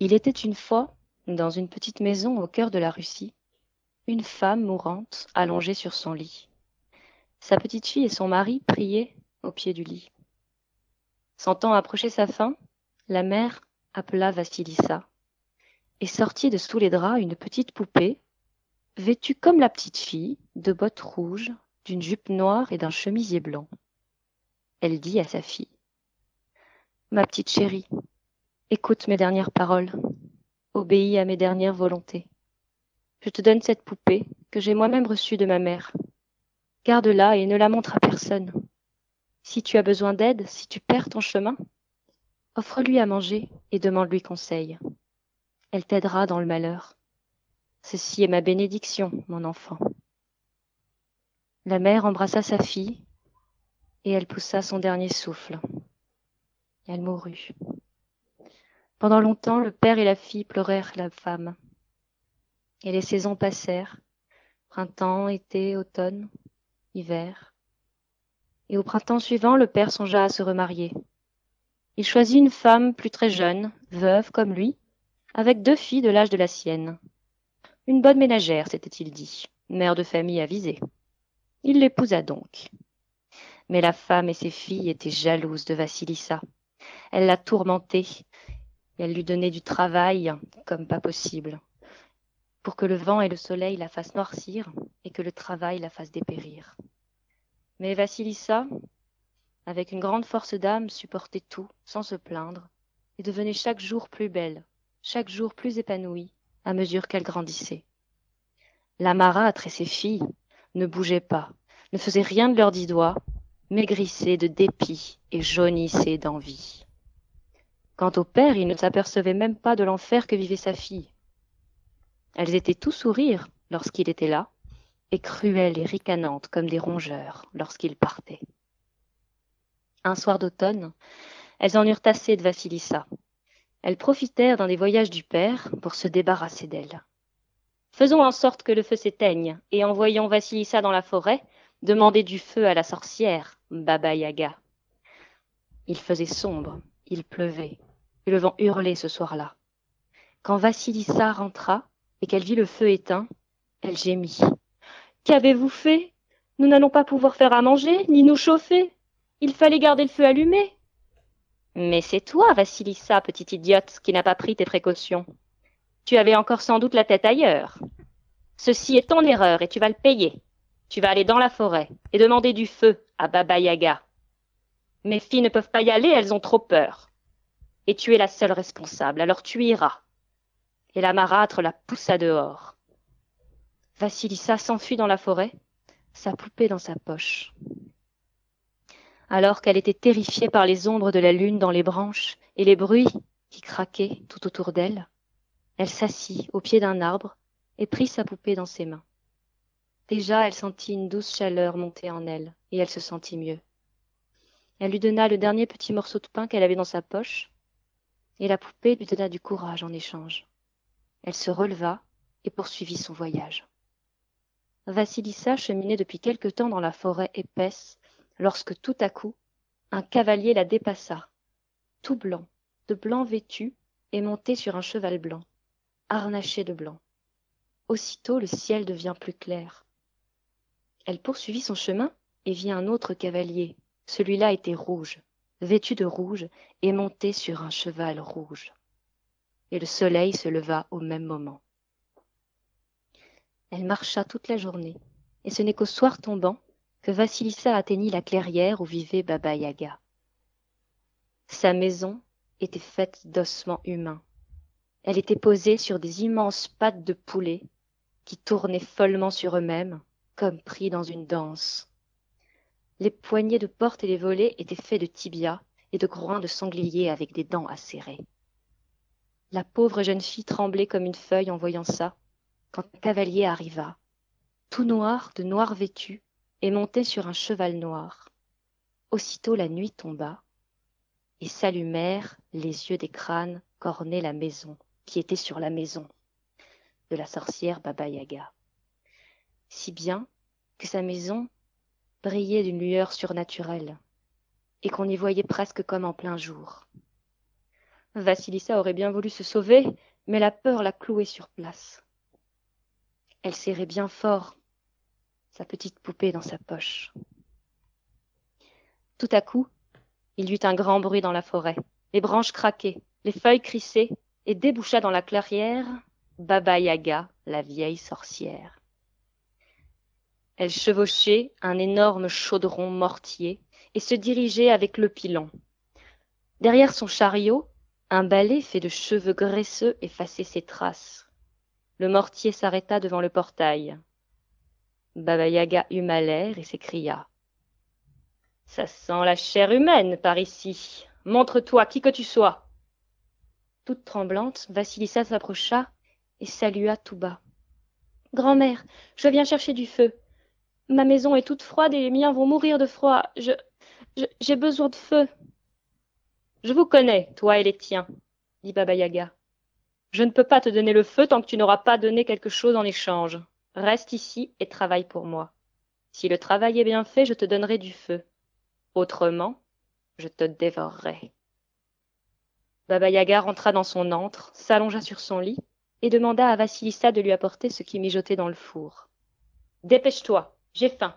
Il était une fois, dans une petite maison au cœur de la Russie, une femme mourante allongée sur son lit. Sa petite fille et son mari priaient au pied du lit. Sentant approcher sa fin, la mère appela Vassilissa et sortit de sous les draps une petite poupée, vêtue comme la petite fille, de bottes rouges, d'une jupe noire et d'un chemisier blanc. Elle dit à sa fille Ma petite chérie, Écoute mes dernières paroles. Obéis à mes dernières volontés. Je te donne cette poupée que j'ai moi-même reçue de ma mère. Garde-la et ne la montre à personne. Si tu as besoin d'aide, si tu perds ton chemin, offre-lui à manger et demande-lui conseil. Elle t'aidera dans le malheur. Ceci est ma bénédiction, mon enfant. La mère embrassa sa fille et elle poussa son dernier souffle. Elle mourut. Pendant longtemps, le père et la fille pleurèrent la femme. Et les saisons passèrent. Printemps, été, automne, hiver. Et au printemps suivant, le père songea à se remarier. Il choisit une femme plus très jeune, veuve comme lui, avec deux filles de l'âge de la sienne. Une bonne ménagère, s'était-il dit, mère de famille avisée. Il l'épousa donc. Mais la femme et ses filles étaient jalouses de Vassilissa. Elle la tourmentait, et elle lui donnait du travail comme pas possible, pour que le vent et le soleil la fassent noircir et que le travail la fasse dépérir. Mais Vassilissa, avec une grande force d'âme, supportait tout sans se plaindre, et devenait chaque jour plus belle, chaque jour plus épanouie, à mesure qu'elle grandissait. La marâtre et ses filles ne bougeaient pas, ne faisaient rien de leurs dix doigts, maigrissaient de dépit et jaunissaient d'envie. Quant au père, il ne s'apercevait même pas de l'enfer que vivait sa fille. Elles étaient tout sourire lorsqu'il était là, et cruelles et ricanantes comme des rongeurs lorsqu'il partait. Un soir d'automne, elles en eurent assez de Vassilissa. Elles profitèrent d'un des voyages du père pour se débarrasser d'elle. Faisons en sorte que le feu s'éteigne, et envoyons Vassilissa dans la forêt demander du feu à la sorcière, Baba Yaga. Il faisait sombre, il pleuvait, le vent hurlait ce soir-là. Quand Vassilissa rentra et qu'elle vit le feu éteint, elle gémit. Qu'avez-vous fait? Nous n'allons pas pouvoir faire à manger, ni nous chauffer. Il fallait garder le feu allumé. Mais c'est toi, Vassilissa, petite idiote, qui n'a pas pris tes précautions. Tu avais encore sans doute la tête ailleurs. Ceci est ton erreur et tu vas le payer. Tu vas aller dans la forêt et demander du feu à Baba Yaga. Mes filles ne peuvent pas y aller, elles ont trop peur. Et tu es la seule responsable, alors tu iras. Et la marâtre la poussa dehors. Vassilissa s'enfuit dans la forêt, sa poupée dans sa poche. Alors qu'elle était terrifiée par les ombres de la lune dans les branches et les bruits qui craquaient tout autour d'elle, elle s'assit au pied d'un arbre et prit sa poupée dans ses mains. Déjà elle sentit une douce chaleur monter en elle, et elle se sentit mieux. Elle lui donna le dernier petit morceau de pain qu'elle avait dans sa poche, et la poupée lui donna du courage en échange. Elle se releva et poursuivit son voyage. Vassilissa cheminait depuis quelque temps dans la forêt épaisse, lorsque tout à coup, un cavalier la dépassa, tout blanc, de blanc vêtu, et monté sur un cheval blanc, harnaché de blanc. Aussitôt le ciel devient plus clair. Elle poursuivit son chemin et vit un autre cavalier. Celui-là était rouge, vêtu de rouge et monté sur un cheval rouge. Et le soleil se leva au même moment. Elle marcha toute la journée, et ce n'est qu'au soir tombant que Vassilissa atteignit la clairière où vivait Baba Yaga. Sa maison était faite d'ossements humains. Elle était posée sur des immenses pattes de poulet qui tournaient follement sur eux-mêmes, comme pris dans une danse. Les poignées de porte et les volets étaient faits de tibias et de groins de sanglier avec des dents acérées. La pauvre jeune fille tremblait comme une feuille en voyant ça, quand un cavalier arriva, tout noir, de noir vêtu, et monté sur un cheval noir. Aussitôt la nuit tomba, et s'allumèrent les yeux des crânes qu'ornait la maison, qui était sur la maison de la sorcière Baba Yaga. Si bien que sa maison brillait d'une lueur surnaturelle, et qu'on y voyait presque comme en plein jour. Vassilissa aurait bien voulu se sauver, mais la peur la clouait sur place. Elle serrait bien fort sa petite poupée dans sa poche. Tout à coup, il y eut un grand bruit dans la forêt. Les branches craquaient, les feuilles crissaient, et déboucha dans la clairière Baba Yaga, la vieille sorcière. Elle chevauchait un énorme chaudron mortier et se dirigeait avec le pilon. Derrière son chariot, un balai fait de cheveux graisseux effaçait ses traces. Le mortier s'arrêta devant le portail. Baba Yaga huma l'air et s'écria. Ça sent la chair humaine par ici. Montre-toi qui que tu sois. Toute tremblante, Vassilissa s'approcha et salua tout bas. Grand-mère, je viens chercher du feu. Ma maison est toute froide et les miens vont mourir de froid. Je, j'ai besoin de feu. Je vous connais, toi et les tiens. dit Baba Yaga. Je ne peux pas te donner le feu tant que tu n'auras pas donné quelque chose en échange. Reste ici et travaille pour moi. Si le travail est bien fait, je te donnerai du feu. Autrement, je te dévorerai. Baba Yaga rentra dans son antre, s'allongea sur son lit et demanda à Vassilissa de lui apporter ce qui mijotait dans le four. Dépêche-toi, j'ai faim.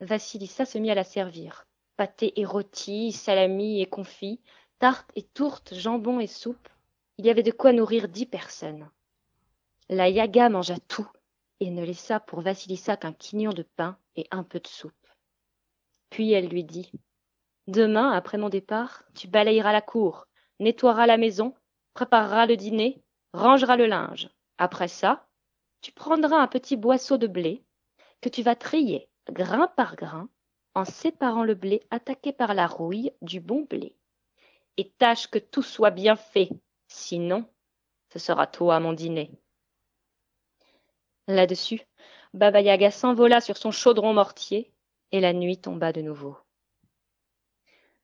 Vassilissa se mit à la servir. Pâté et rôti, salami et confit, tarte et tourte, jambon et soupe, il y avait de quoi nourrir dix personnes. La Yaga mangea tout et ne laissa pour Vassilissa qu'un quignon de pain et un peu de soupe. Puis elle lui dit Demain, après mon départ, tu balayeras la cour, nettoieras la maison, prépareras le dîner, rangeras le linge. Après ça, tu prendras un petit boisseau de blé que tu vas trier grain par grain en séparant le blé attaqué par la rouille du bon blé. Et tâche que tout soit bien fait, sinon ce sera toi mon dîner. Là-dessus, Baba Yaga s'envola sur son chaudron mortier et la nuit tomba de nouveau.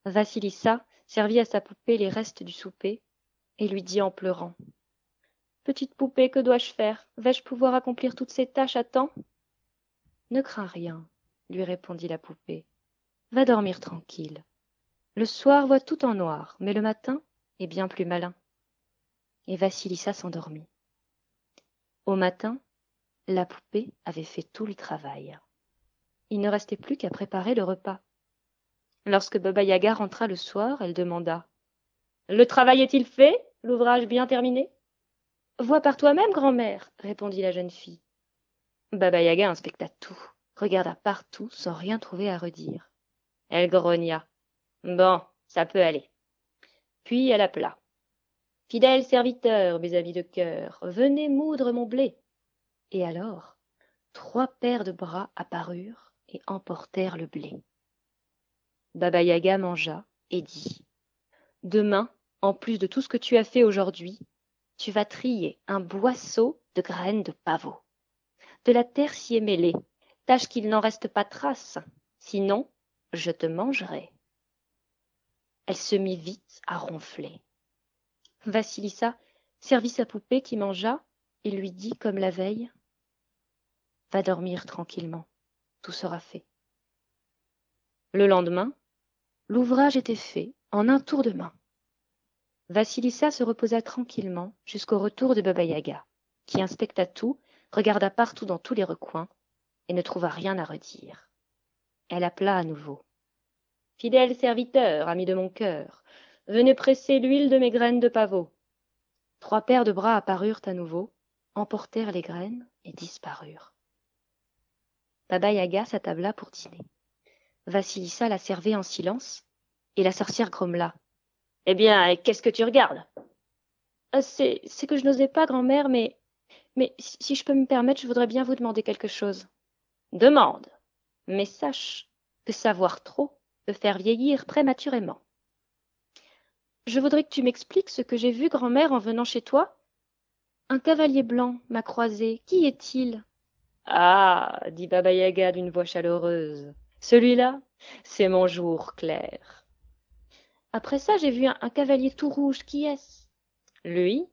Vassilissa servit à sa poupée les restes du souper et lui dit en pleurant Petite poupée, que dois-je faire? Vais-je pouvoir accomplir toutes ces tâches à temps? Ne crains rien, lui répondit la poupée. Va dormir tranquille. Le soir voit tout en noir, mais le matin est bien plus malin. Et Vassilissa s'endormit. Au matin, la poupée avait fait tout le travail. Il ne restait plus qu'à préparer le repas. Lorsque Baba Yaga rentra le soir, elle demanda Le travail est-il fait? L'ouvrage bien terminé? Vois par toi-même, grand-mère, répondit la jeune fille. Baba Yaga inspecta tout, regarda partout sans rien trouver à redire. Elle grogna. Bon, ça peut aller. Puis elle appela. Fidèles serviteurs, mes amis de cœur, venez moudre mon blé. Et alors, trois paires de bras apparurent et emportèrent le blé. Baba Yaga mangea et dit Demain, en plus de tout ce que tu as fait aujourd'hui, tu vas trier un boisseau de graines de pavot. De la terre s'y est mêlée. Tâche qu'il n'en reste pas trace. Sinon, je te mangerai. Elle se mit vite à ronfler. Vassilissa servit sa poupée qui mangea et lui dit comme la veille Va dormir tranquillement, tout sera fait. Le lendemain, l'ouvrage était fait en un tour de main. Vassilissa se reposa tranquillement jusqu'au retour de Baba Yaga, qui inspecta tout, regarda partout dans tous les recoins, et ne trouva rien à redire. Elle appela à nouveau. Fidèle serviteur, ami de mon cœur, venez presser l'huile de mes graines de pavot. Trois paires de bras apparurent à nouveau, emportèrent les graines et disparurent. Baba Yaga s'attabla pour dîner. Vassilissa la servait en silence, et la sorcière grommela. Eh bien, qu'est-ce que tu regardes? C'est c'est que je n'osais pas, grand-mère, mais mais si je peux me permettre, je voudrais bien vous demander quelque chose. Demande. Mais sache que savoir trop peut faire vieillir prématurément. Je voudrais que tu m'expliques ce que j'ai vu, grand-mère, en venant chez toi. Un cavalier blanc m'a croisé. Qui est-il? Ah, dit Baba Yaga d'une voix chaleureuse. Celui-là, c'est mon jour clair. Après ça, j'ai vu un, un cavalier tout rouge. Qui est-ce? Lui,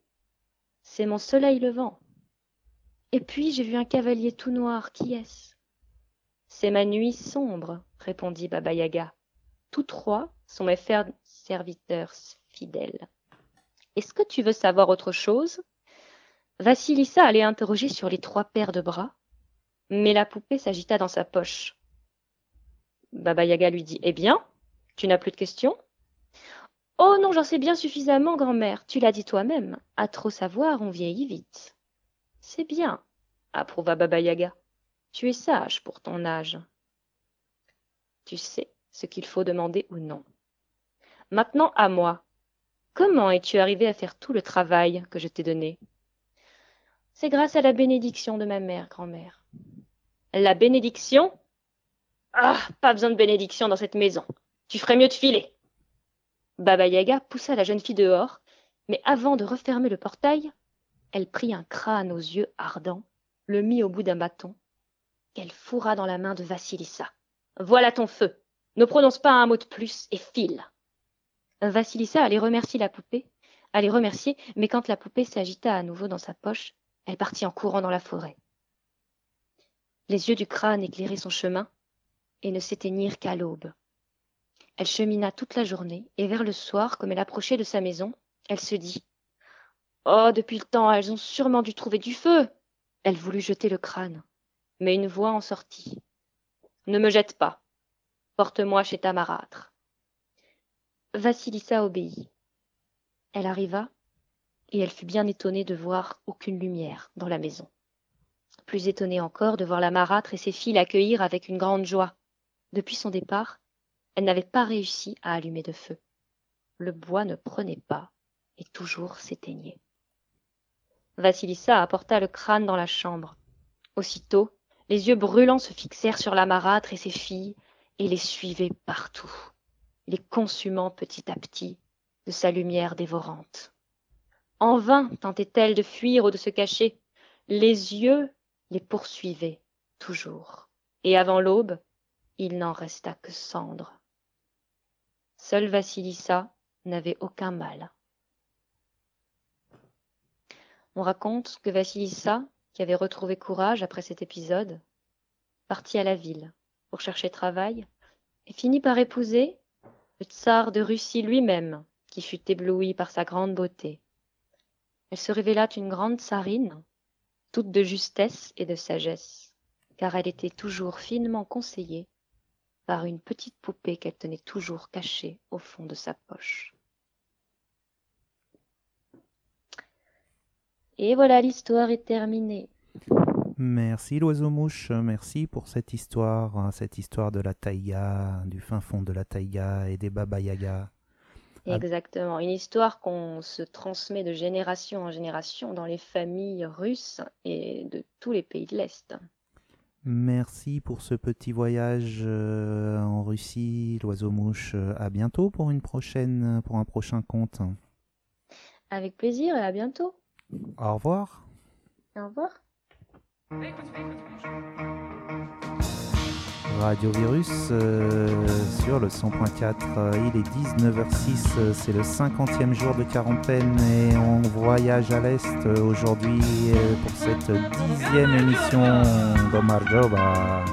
c'est mon soleil levant. Et puis, j'ai vu un cavalier tout noir. Qui est-ce? C'est ma nuit sombre, répondit Baba Yaga. Tous trois sont mes serviteurs fidèles. Est-ce que tu veux savoir autre chose? Vassilissa allait interroger sur les trois paires de bras, mais la poupée s'agita dans sa poche. Baba Yaga lui dit Eh bien, tu n'as plus de questions Oh non, j'en sais bien suffisamment, grand-mère. Tu l'as dit toi-même. À trop savoir, on vieillit vite. C'est bien, approuva Baba Yaga. Tu es sage pour ton âge. Tu sais ce qu'il faut demander ou non. Maintenant à moi. Comment es-tu arrivé à faire tout le travail que je t'ai donné? C'est grâce à la bénédiction de ma mère, grand-mère. La bénédiction? Ah, pas besoin de bénédiction dans cette maison. Tu ferais mieux de filer. Baba Yaga poussa la jeune fille dehors, mais avant de refermer le portail, elle prit un crâne aux yeux ardents, le mit au bout d'un bâton, qu'elle fourra dans la main de Vassilissa. Voilà ton feu. Ne prononce pas un mot de plus et file. Vassilissa allait remercier la poupée, les remercier, mais quand la poupée s'agita à nouveau dans sa poche, elle partit en courant dans la forêt. Les yeux du crâne éclairaient son chemin et ne s'éteignirent qu'à l'aube. Elle chemina toute la journée, et vers le soir, comme elle approchait de sa maison, elle se dit Oh, depuis le temps, elles ont sûrement dû trouver du feu. Elle voulut jeter le crâne, mais une voix en sortit. Ne me jette pas. Porte-moi chez ta marâtre. Vassilissa obéit. Elle arriva, et elle fut bien étonnée de voir aucune lumière dans la maison. Plus étonnée encore de voir la marâtre et ses filles l'accueillir avec une grande joie. Depuis son départ, elle n'avait pas réussi à allumer de feu. Le bois ne prenait pas et toujours s'éteignait. Vassilissa apporta le crâne dans la chambre. Aussitôt, les yeux brûlants se fixèrent sur la marâtre et ses filles et les suivaient partout, les consumant petit à petit de sa lumière dévorante. En vain tentait-elle de fuir ou de se cacher. Les yeux les poursuivaient toujours. Et avant l'aube, il n'en resta que cendre. Seule Vassilissa n'avait aucun mal. On raconte que Vassilissa, qui avait retrouvé courage après cet épisode, partit à la ville pour chercher travail et finit par épouser le tsar de Russie lui-même, qui fut ébloui par sa grande beauté. Elle se révéla une grande tsarine, toute de justesse et de sagesse, car elle était toujours finement conseillée par une petite poupée qu'elle tenait toujours cachée au fond de sa poche. Et voilà, l'histoire est terminée. Merci l'oiseau-mouche, merci pour cette histoire, hein, cette histoire de la taïga, du fin fond de la taïga et des baba yaga. Exactement, une histoire qu'on se transmet de génération en génération dans les familles russes et de tous les pays de l'Est. Merci pour ce petit voyage euh, en Russie, l'oiseau-mouche. À bientôt pour une prochaine, pour un prochain conte. Avec plaisir et à bientôt. Au revoir. Au revoir. Radio Virus euh, sur le 100.4. euh, il est 19h06, euh, c'est le 50e jour de quarantaine et on voyage à l'Est aujourd'hui pour cette dixième émission d'Omar Joba.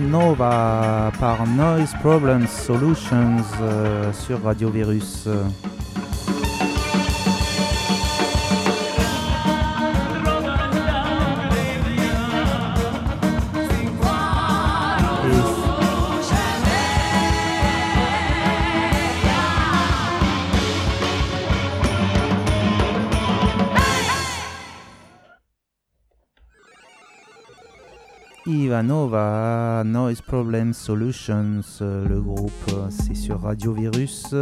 Ivanova par Noise Problems Solutions euh, sur Radio Virus. Ivanova, Noise Problem Solutions, le groupe, c'est sur Radio Virus.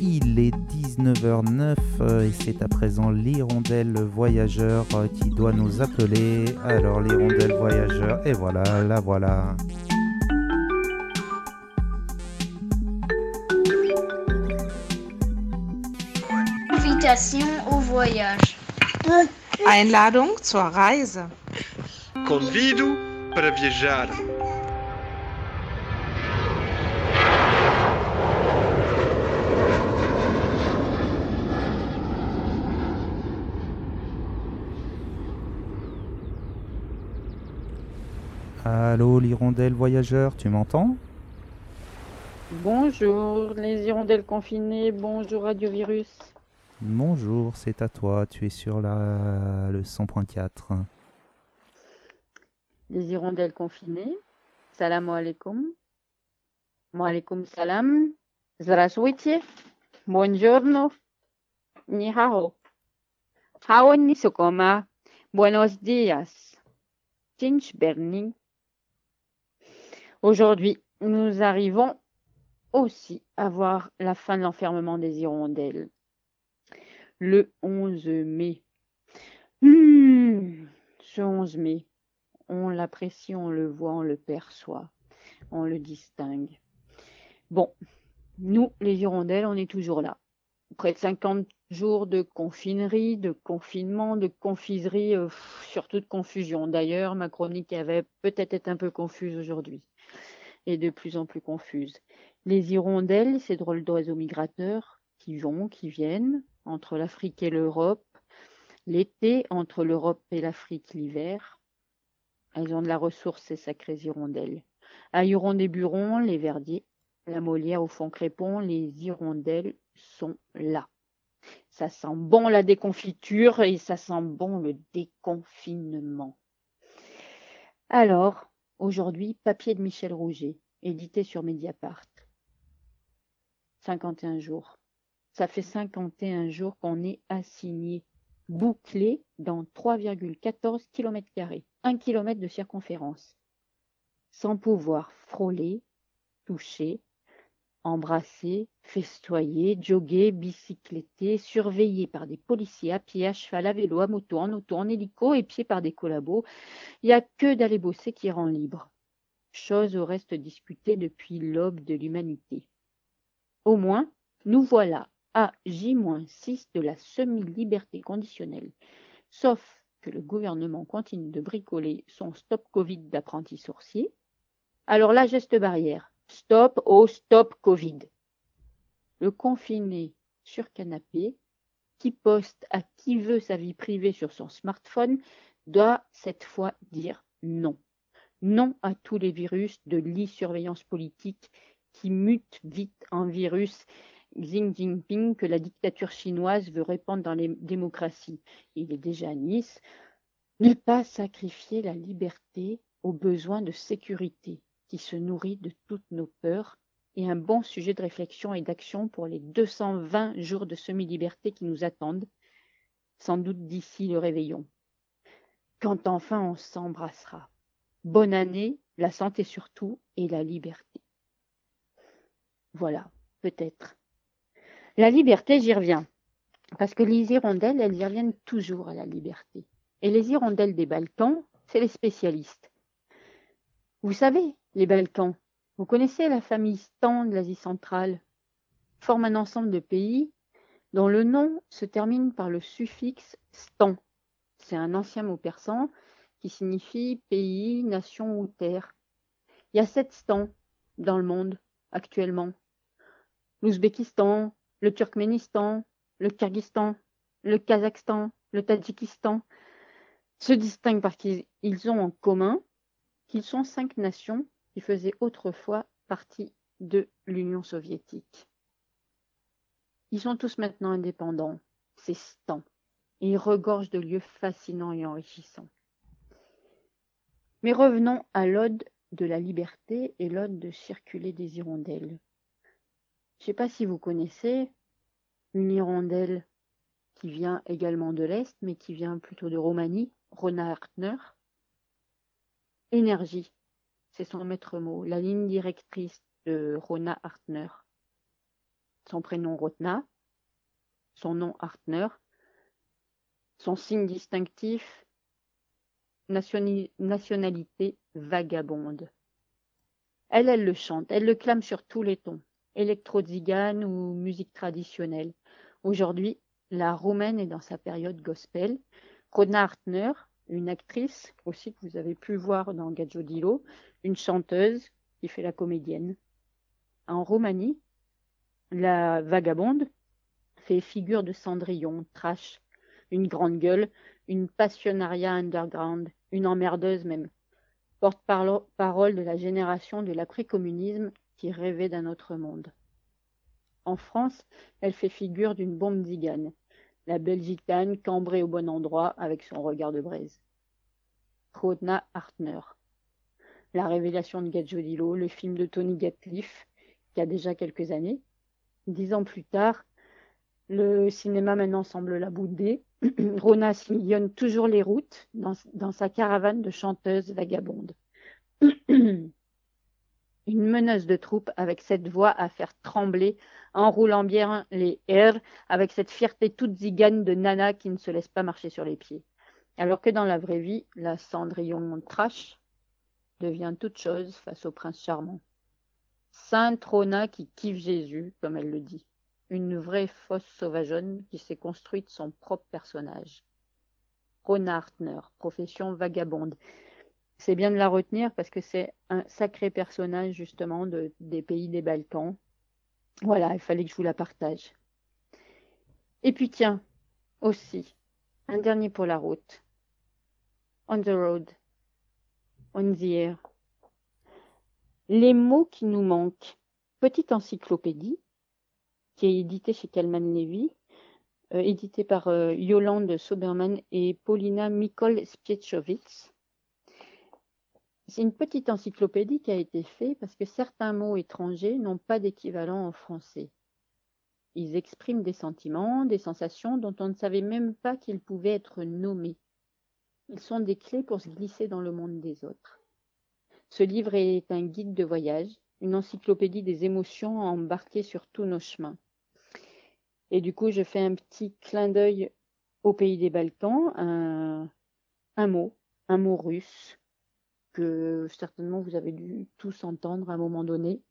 Il est 19h09 euh, et c'est à présent l'hirondelle voyageur qui doit nous appeler. Alors l'hirondelle voyageur, et voilà, la voilà. Invitation au voyage. Einladung zur Reise. Convido para viajar. Allô l'hirondelle voyageur, tu m'entends? Bonjour les hirondelles confinées, bonjour Radiovirus. Bonjour, c'est à toi, tu es sur la... le 100.4 Les hirondelles confinées, salam alaikum. Wa alaikum salam. Здравствуйте. Buongiorno. Ni hao. Hao ni sokoma. Buenos días. Tinch Berning. Aujourd'hui, nous arrivons aussi à voir la fin de l'enfermement des hirondelles. Le 11 mai. Hmm, ce 11 mai, on l'apprécie, on le voit, on le perçoit, on le distingue. Bon, nous, les hirondelles, on est toujours là. Près de 50 jours de confinerie, de confinement, de confiserie, euh, surtout de confusion. D'ailleurs, ma chronique avait peut-être été un peu confuse aujourd'hui et de plus en plus confuse. Les hirondelles, ces drôles d'oiseaux migrateurs qui vont, qui viennent entre l'Afrique et l'Europe, l'été entre l'Europe et l'Afrique l'hiver. Elles ont de la ressource, ces sacrées hirondelles. À Huron-des-Burons, les Verdiers, la Molière au fond crépon, les hirondelles sont là. Ça sent bon la déconfiture et ça sent bon le déconfinement. Alors, aujourd'hui, papier de Michel Rouget, édité sur Mediapart. 51 jours. Ça fait 51 jours qu'on est assigné, bouclé dans 3,14 km, 1 km de circonférence, sans pouvoir frôler, toucher, embrasser, festoyer, jogger, bicycletter, surveillé par des policiers à pied, à cheval, à vélo, à moto, en auto, en hélico et pied par des collabos. Il n'y a que d'aller bosser qui rend libre. Chose au reste discutée depuis l'aube de l'humanité. Au moins, nous voilà à J-6 de la semi-liberté conditionnelle. Sauf que le gouvernement continue de bricoler son stop Covid d'apprentis sorciers. Alors là, geste barrière. Stop au stop Covid. Le confiné sur canapé, qui poste à qui veut sa vie privée sur son smartphone, doit cette fois dire non. Non à tous les virus de l'e-surveillance politique qui mutent vite en virus Xi Jinping que la dictature chinoise veut répandre dans les démocraties. Il est déjà à Nice. Ne pas sacrifier la liberté aux besoins de sécurité qui se nourrit de toutes nos peurs et un bon sujet de réflexion et d'action pour les 220 jours de semi-liberté qui nous attendent, sans doute d'ici le réveillon. Quand enfin on s'embrassera. Bonne année, la santé surtout et la liberté. Voilà, peut-être. La liberté, j'y reviens. Parce que les hirondelles, elles y reviennent toujours à la liberté. Et les hirondelles des Balkans, c'est les spécialistes. Vous savez, les Balkans, vous connaissez la famille Stan de l'Asie centrale, forme un ensemble de pays dont le nom se termine par le suffixe Stan. C'est un ancien mot persan qui signifie pays, nation ou terre. Il y a sept Stans dans le monde actuellement. L'Ouzbékistan, le Turkménistan, le Kyrgyzstan, le Kazakhstan, le Tadjikistan se distinguent parce qu'ils ont en commun qu'ils sont cinq nations qui faisaient autrefois partie de l'Union soviétique. Ils sont tous maintenant indépendants, ces stans, et ils regorgent de lieux fascinants et enrichissants. Mais revenons à l'ode de la liberté et l'ode de circuler des hirondelles. Je ne sais pas si vous connaissez une hirondelle qui vient également de l'Est, mais qui vient plutôt de Roumanie, Rona Hartner. Énergie, c'est son maître mot, la ligne directrice de Rona Hartner. Son prénom Rotna, son nom Hartner, son signe distinctif, nationalité vagabonde. Elle, elle le chante, elle le clame sur tous les tons, électro-zigane ou musique traditionnelle. Aujourd'hui, la roumaine est dans sa période gospel. Rona Hartner, une actrice aussi que vous avez pu voir dans Gajodilo, une chanteuse qui fait la comédienne. En Roumanie, la vagabonde fait figure de Cendrillon, trash, une grande gueule, une passionnariat underground, une emmerdeuse même, porte-parole de la génération de l'après-communisme rêvait d'un autre monde. En France, elle fait figure d'une bombe zigane, la belle gitane cambrée au bon endroit avec son regard de braise. Rodna Hartner. La révélation de Gadjodilo, le film de Tony Gatliff, qui a déjà quelques années. Dix ans plus tard, le cinéma maintenant semble la bouder. <clears throat> Rona sillonne toujours les routes dans, dans sa caravane de chanteuses vagabondes. <clears throat> Une meneuse de troupe avec cette voix à faire trembler, enroulant bien les R, avec cette fierté toute zigane de nana qui ne se laisse pas marcher sur les pieds. Alors que dans la vraie vie, la Cendrillon trash devient toute chose face au prince charmant. Sainte Rona qui kiffe Jésus, comme elle le dit. Une vraie fausse sauvageonne qui s'est construite son propre personnage. Rona Hartner, profession vagabonde. C'est bien de la retenir parce que c'est un sacré personnage justement de, des pays des Balkans. Voilà, il fallait que je vous la partage. Et puis tiens, aussi, un dernier pour la route. On the road. On the air. Les mots qui nous manquent. Petite encyclopédie qui est éditée chez Kalman Levy, euh, éditée par euh, Yolande Soberman et Paulina Mikol Spietchowicz. C'est une petite encyclopédie qui a été faite parce que certains mots étrangers n'ont pas d'équivalent en français. Ils expriment des sentiments, des sensations dont on ne savait même pas qu'ils pouvaient être nommés. Ils sont des clés pour se glisser dans le monde des autres. Ce livre est un guide de voyage, une encyclopédie des émotions embarquées sur tous nos chemins. Et du coup, je fais un petit clin d'œil au pays des Balkans, un, un mot, un mot russe, que certainement vous avez dû tous entendre à un moment donné,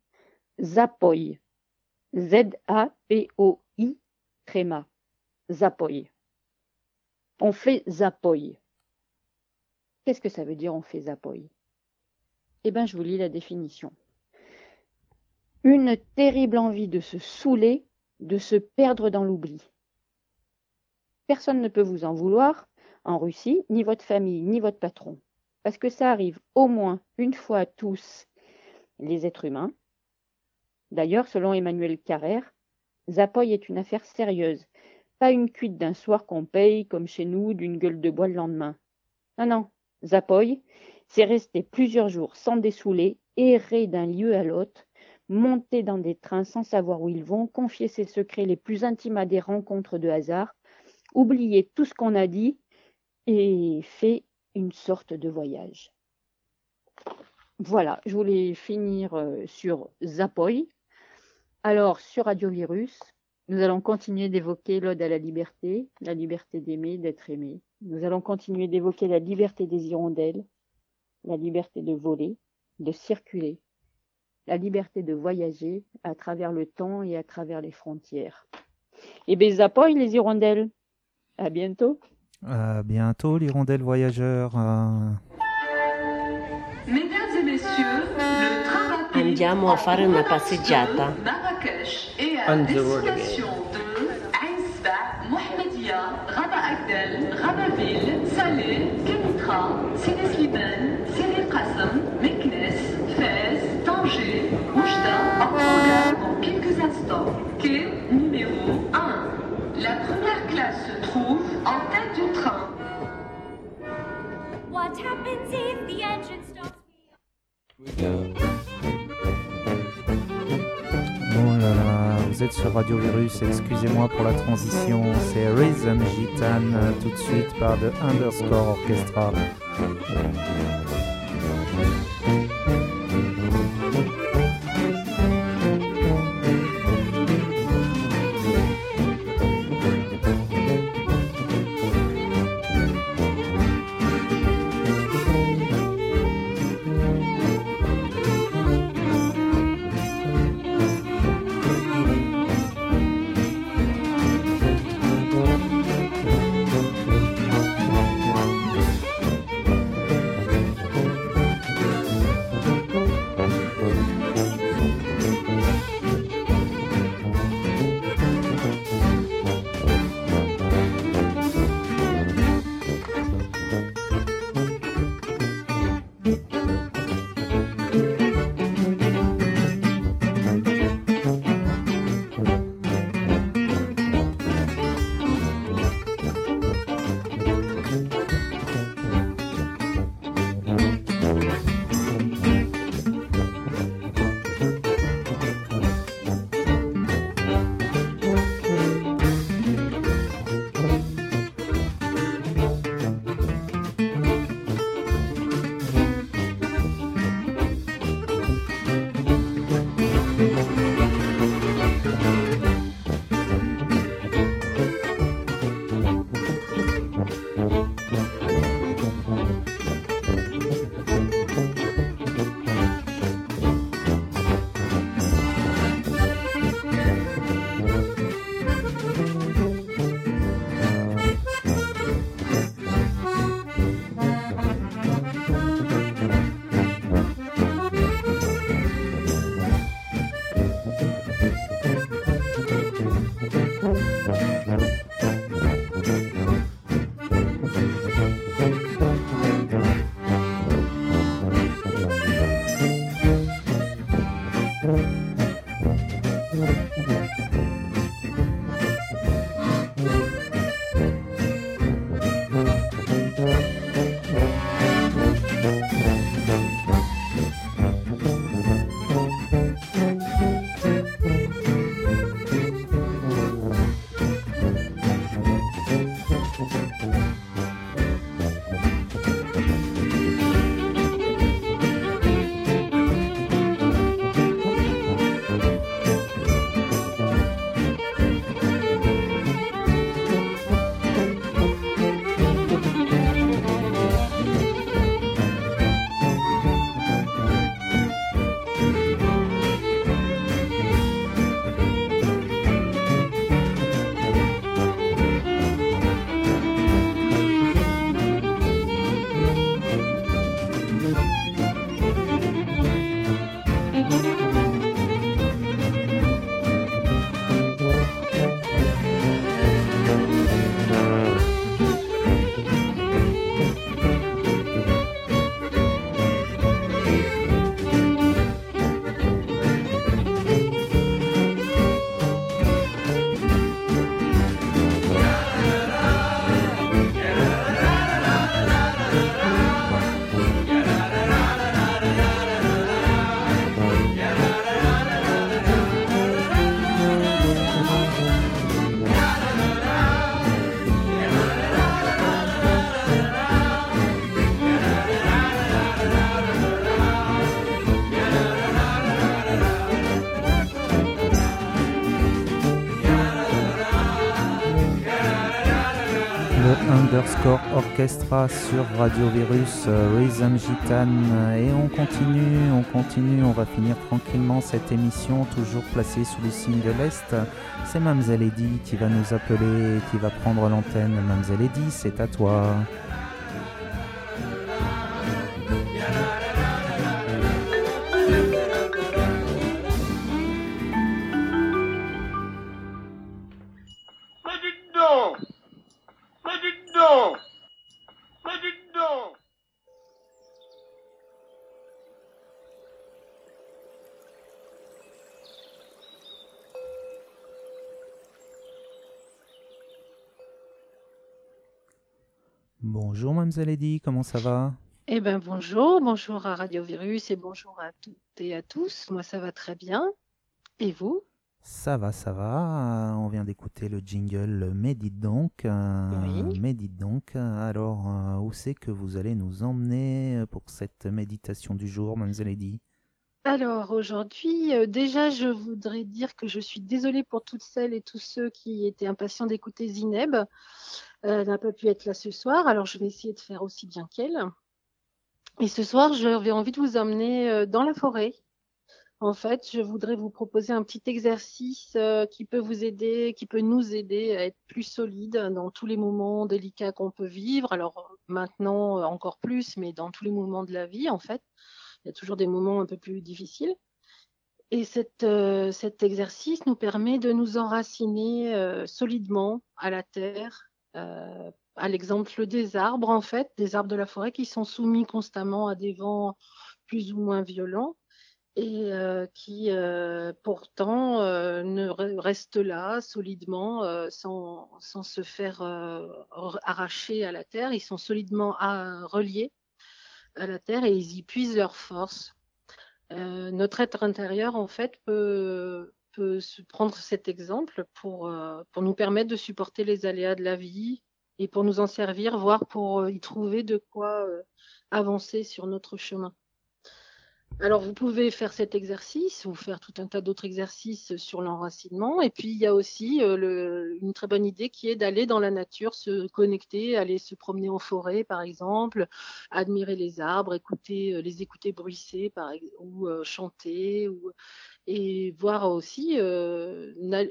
Zapoy. Z-A-P-O-I, tréma. Zapoy. On fait Zapoy. Qu'est-ce que ça veut dire on fait Zapoy? Eh bien, je vous lis la définition. Une terrible envie de se saouler, de se perdre dans l'oubli. Personne ne peut vous en vouloir en Russie, ni votre famille, ni votre patron. Parce que ça arrive au moins une fois à tous les êtres humains, D'ailleurs, selon Emmanuel Carrère, Zapoy est une affaire sérieuse, pas une cuite d'un soir qu'on paye, comme chez nous, d'une gueule de bois le lendemain. Non, non, Zapoy, c'est rester plusieurs jours sans dessouler, errer d'un lieu à l'autre, monter dans des trains sans savoir où ils vont, confier ses secrets les plus intimes à des rencontres de hasard, oublier tout ce qu'on a dit et fait une sorte de voyage. Voilà, je voulais finir euh, sur Zapoy, alors, sur Radio Virus, nous allons continuer d'évoquer l'ode à la liberté, la liberté d'aimer, d'être aimé. Nous allons continuer d'évoquer la liberté des hirondelles, la liberté de voler, de circuler, la liberté de voyager à travers le temps et à travers les frontières. Et ben, zapoy les hirondelles. À bientôt. À bientôt, l'hirondelle voyageur. Euh. Mesdames et messieurs, le train rapide Andiamo a fare una passeggiata. Marrakech et à destination en tête du train. What happens if the engine stops? Là là, vous êtes sur Radio Virus, excusez-moi pour la transition, c'est Rhythm Gitane, tout de suite par The Underscore Orchestra. Orchestra sur Radio Virus, euh, Rhythm Gitane. Et on continue, on continue, on va finir tranquillement cette émission, toujours placée sous le signe de l'Est. C'est Mamselle Eddy qui va nous appeler, qui va prendre l'antenne. Mamselle Eddy, c'est à toi. Eddy, comment ça va? Eh ben bonjour, bonjour à Radio Virus et bonjour à toutes et à tous. Moi ça va très bien. Et vous? Ça va, ça va. Euh, On vient d'écouter le jingle Médite donc. euh, Oui. Médite donc. Alors, euh, où c'est que vous allez nous emmener euh, pour cette méditation du jour, Mamselle Eddy Alors aujourd'hui, euh, déjà je voudrais dire que je suis désolée pour toutes celles et tous ceux qui étaient impatients d'écouter Zineb. Euh, Elle n'a pas pu être là ce soir, alors je vais essayer de faire aussi bien qu'elle. Et ce soir, j'avais envie de vous emmener euh, dans la forêt. En fait, je voudrais vous proposer un petit exercice euh, qui peut vous aider, qui peut nous aider à être plus solide dans tous les moments délicats qu'on peut vivre. Alors maintenant euh, encore plus, mais dans tous les moments de la vie, en fait, il y a toujours des moments un peu plus difficiles. Et euh, cet exercice nous permet de nous enraciner euh, solidement à la terre, euh, à l'exemple des arbres, en fait, des arbres de la forêt qui sont soumis constamment à des vents plus ou moins violents et euh, qui euh, pourtant euh, ne re- restent là solidement euh, sans, sans se faire euh, arracher à la terre. Ils sont solidement à- reliés à la terre et ils y puisent leur force. Euh, notre être intérieur, en fait, peut, peut se prendre cet exemple pour, euh, pour nous permettre de supporter les aléas de la vie et pour nous en servir, voire pour euh, y trouver de quoi euh, avancer sur notre chemin. Alors, vous pouvez faire cet exercice ou faire tout un tas d'autres exercices sur l'enracinement. Et puis, il y a aussi euh, une très bonne idée qui est d'aller dans la nature, se connecter, aller se promener en forêt, par exemple, admirer les arbres, écouter, euh, les écouter bruisser, par ou euh, chanter, ou, et voir aussi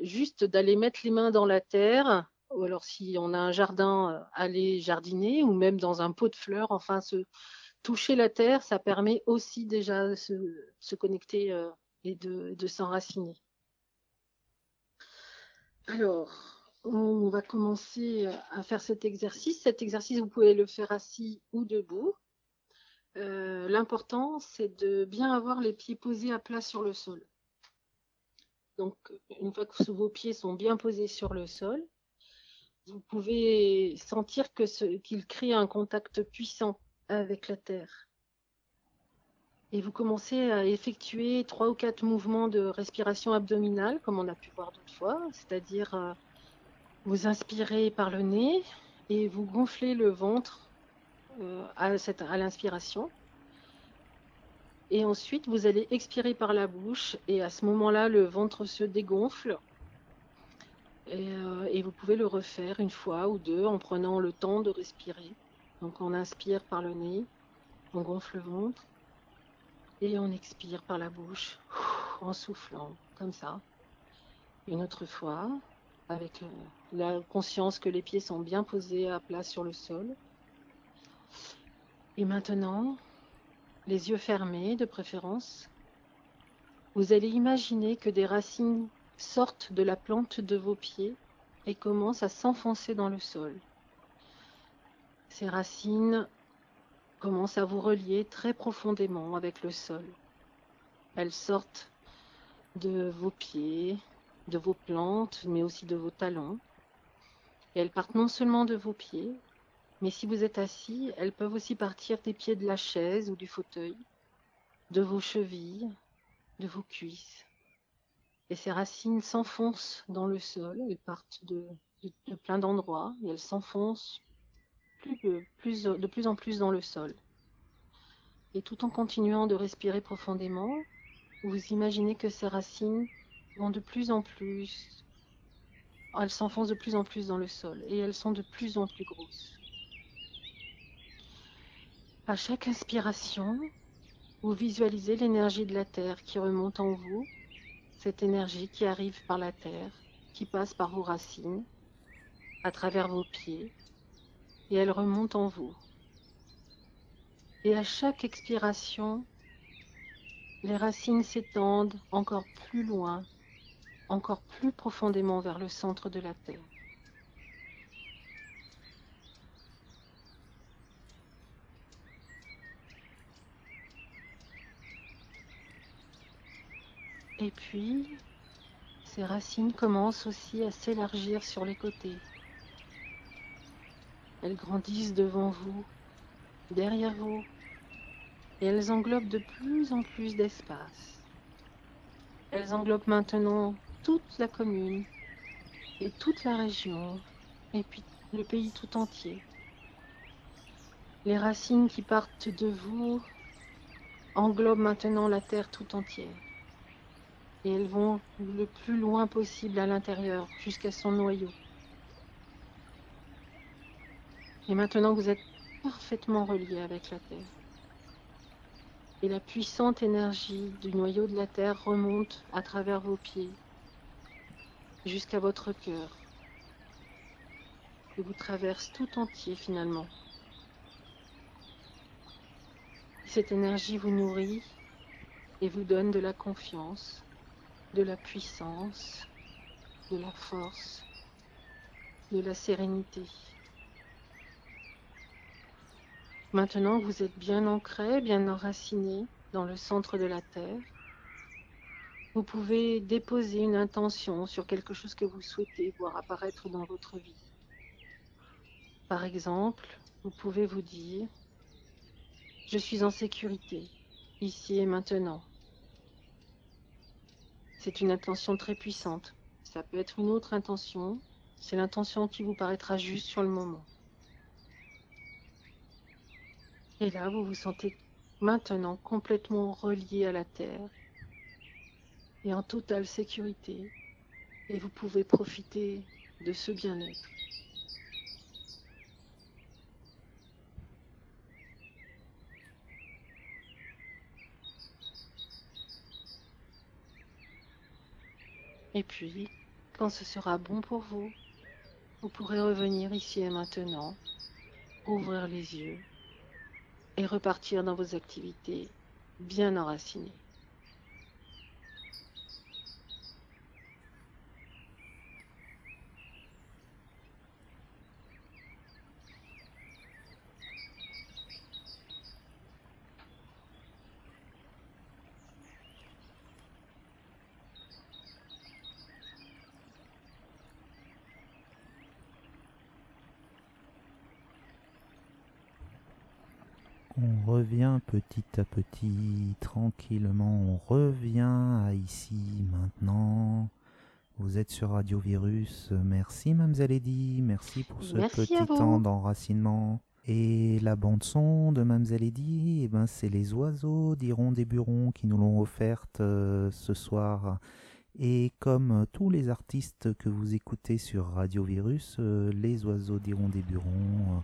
juste d'aller mettre les mains dans la terre. Ou alors, si on a un jardin, aller jardiner, ou même dans un pot de fleurs, enfin, se, toucher la terre, ça permet aussi déjà de se, connecter euh, et de, s'enraciner. Alors, on va commencer à faire cet exercice. Cet exercice, vous pouvez le faire assis ou debout. Euh, L'important, c'est de bien avoir les pieds posés à plat sur le sol. Donc, une fois que vos pieds sont bien posés sur le sol, vous pouvez sentir que ce- qu'il crée un contact puissant avec la terre. Et vous commencez à effectuer trois ou quatre mouvements de respiration abdominale, comme on a pu voir d'autres fois, c'est-à-dire euh, vous inspirez par le nez et vous gonflez le ventre euh, à, l'inspiration. Et ensuite, vous allez expirer par la bouche et à ce moment-là, le ventre se dégonfle. Et, euh, et vous pouvez le refaire une fois ou deux en prenant le temps de respirer. Donc on inspire par le nez, on gonfle le ventre et on expire par la bouche en soufflant comme ça. Une autre fois, avec la conscience que les pieds sont bien posés à plat sur le sol. Et maintenant, les yeux fermés de préférence, vous allez imaginer que des racines sortent de la plante de vos pieds et commencent à s'enfoncer dans le sol. Ces racines commencent à vous relier très profondément avec le sol. Elles sortent de vos pieds, de vos plantes, mais aussi de vos talons. Et elles partent non seulement de vos pieds, mais si vous êtes assis, elles peuvent aussi partir des pieds de la chaise ou du fauteuil, de vos chevilles, de vos cuisses. Et ces racines s'enfoncent dans le sol, elles partent de, plein d'endroits elles s'enfoncent de, plus, de plus en plus dans le sol. Et tout en continuant de respirer profondément, vous imaginez que ces racines vont de plus en plus elles s'enfoncent de plus en plus dans le sol et elles sont de plus en plus grosses. À chaque inspiration, vous visualisez l'énergie de la Terre qui remonte en vous, cette énergie qui arrive par la Terre, qui passe par vos racines, à travers vos pieds, et elle remonte en vous. Et à chaque expiration, les racines s'étendent encore plus loin, encore plus profondément vers le centre de la Terre. Et puis, ces racines commencent aussi à s'élargir sur les côtés. Elles grandissent devant vous, derrière vous, et elles englobent de plus en plus d'espace. Elles englobent maintenant toute la commune et toute la région, et puis le pays tout entier. Les racines qui partent de vous englobent maintenant la terre tout entière. Et elles vont le plus loin possible à l'intérieur, jusqu'à son noyau. Et maintenant vous êtes parfaitement relié avec la Terre. Et la puissante énergie du noyau de la Terre remonte à travers vos pieds jusqu'à votre cœur. Et vous traverse tout entier finalement. Cette énergie vous nourrit et vous donne de la confiance, de la puissance, de la force, de la sérénité. Maintenant, vous êtes bien ancré, bien enraciné dans le centre de la Terre. Vous pouvez déposer une intention sur quelque chose que vous souhaitez voir apparaître dans votre vie. Par exemple, vous pouvez vous dire, je suis en sécurité, ici et maintenant. C'est une intention très puissante. Ça peut être une autre intention. C'est l'intention qui vous paraîtra juste sur le moment. Et là, vous vous sentez maintenant complètement relié à la Terre et en totale sécurité. Et vous pouvez profiter de ce bien-être. Et puis, quand ce sera bon pour vous, vous pourrez revenir ici et maintenant, ouvrir les yeux et repartir dans vos activités bien enracinées. On revient petit à petit, tranquillement, on revient à ici, maintenant. Vous êtes sur Radio Virus. Merci, Mamselle Eddy. Merci pour ce Merci petit temps d'enracinement. Et la bande-son de Mamselle Eddy, eh ben, c'est les oiseaux d'Iron des Burons qui nous l'ont offerte euh, ce soir. Et comme tous les artistes que vous écoutez sur Radio Virus, euh, les oiseaux d'Iron des Burons euh,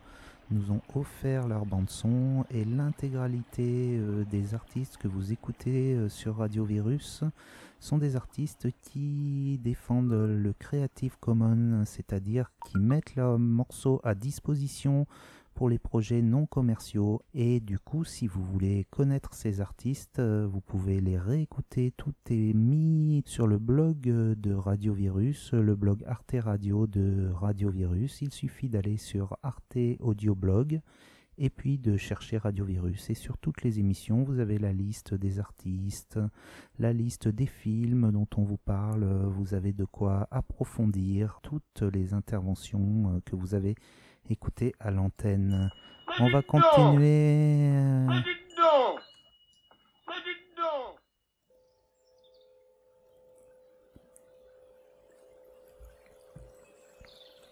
nous ont offert leur bande son et l'intégralité euh, des artistes que vous écoutez euh, sur Radio Virus sont des artistes qui défendent le Creative Commons, c'est-à-dire qui mettent leurs morceaux à disposition pour les projets non commerciaux. Et du coup si vous voulez connaître ces artistes euh, vous pouvez les réécouter. Tout est mis sur le blog euh, de Radio Virus le blog Arte Radio de Radio Virus il suffit d'aller sur Arte Audio Blog et puis de chercher Radio Virus. Et sur toutes les émissions, vous avez la liste des artistes, la liste des films dont on vous parle, vous avez de quoi approfondir toutes les interventions euh, que vous avez écoutées à l'antenne. On va continuer. euh,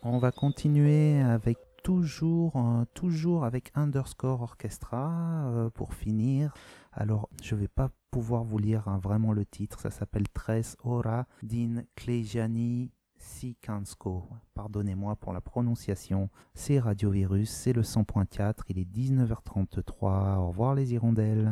On va continuer avec toujours, euh, toujours avec Underscore Orchestra euh, pour finir. Alors, je vais pas pouvoir vous lire hein, vraiment le titre. Ça s'appelle Tres Ora din Clegiani Sikansko. Pardonnez-moi pour la prononciation. C'est Radio Virus, c'est le 100.4, il est 19h33. Au revoir les hirondelles.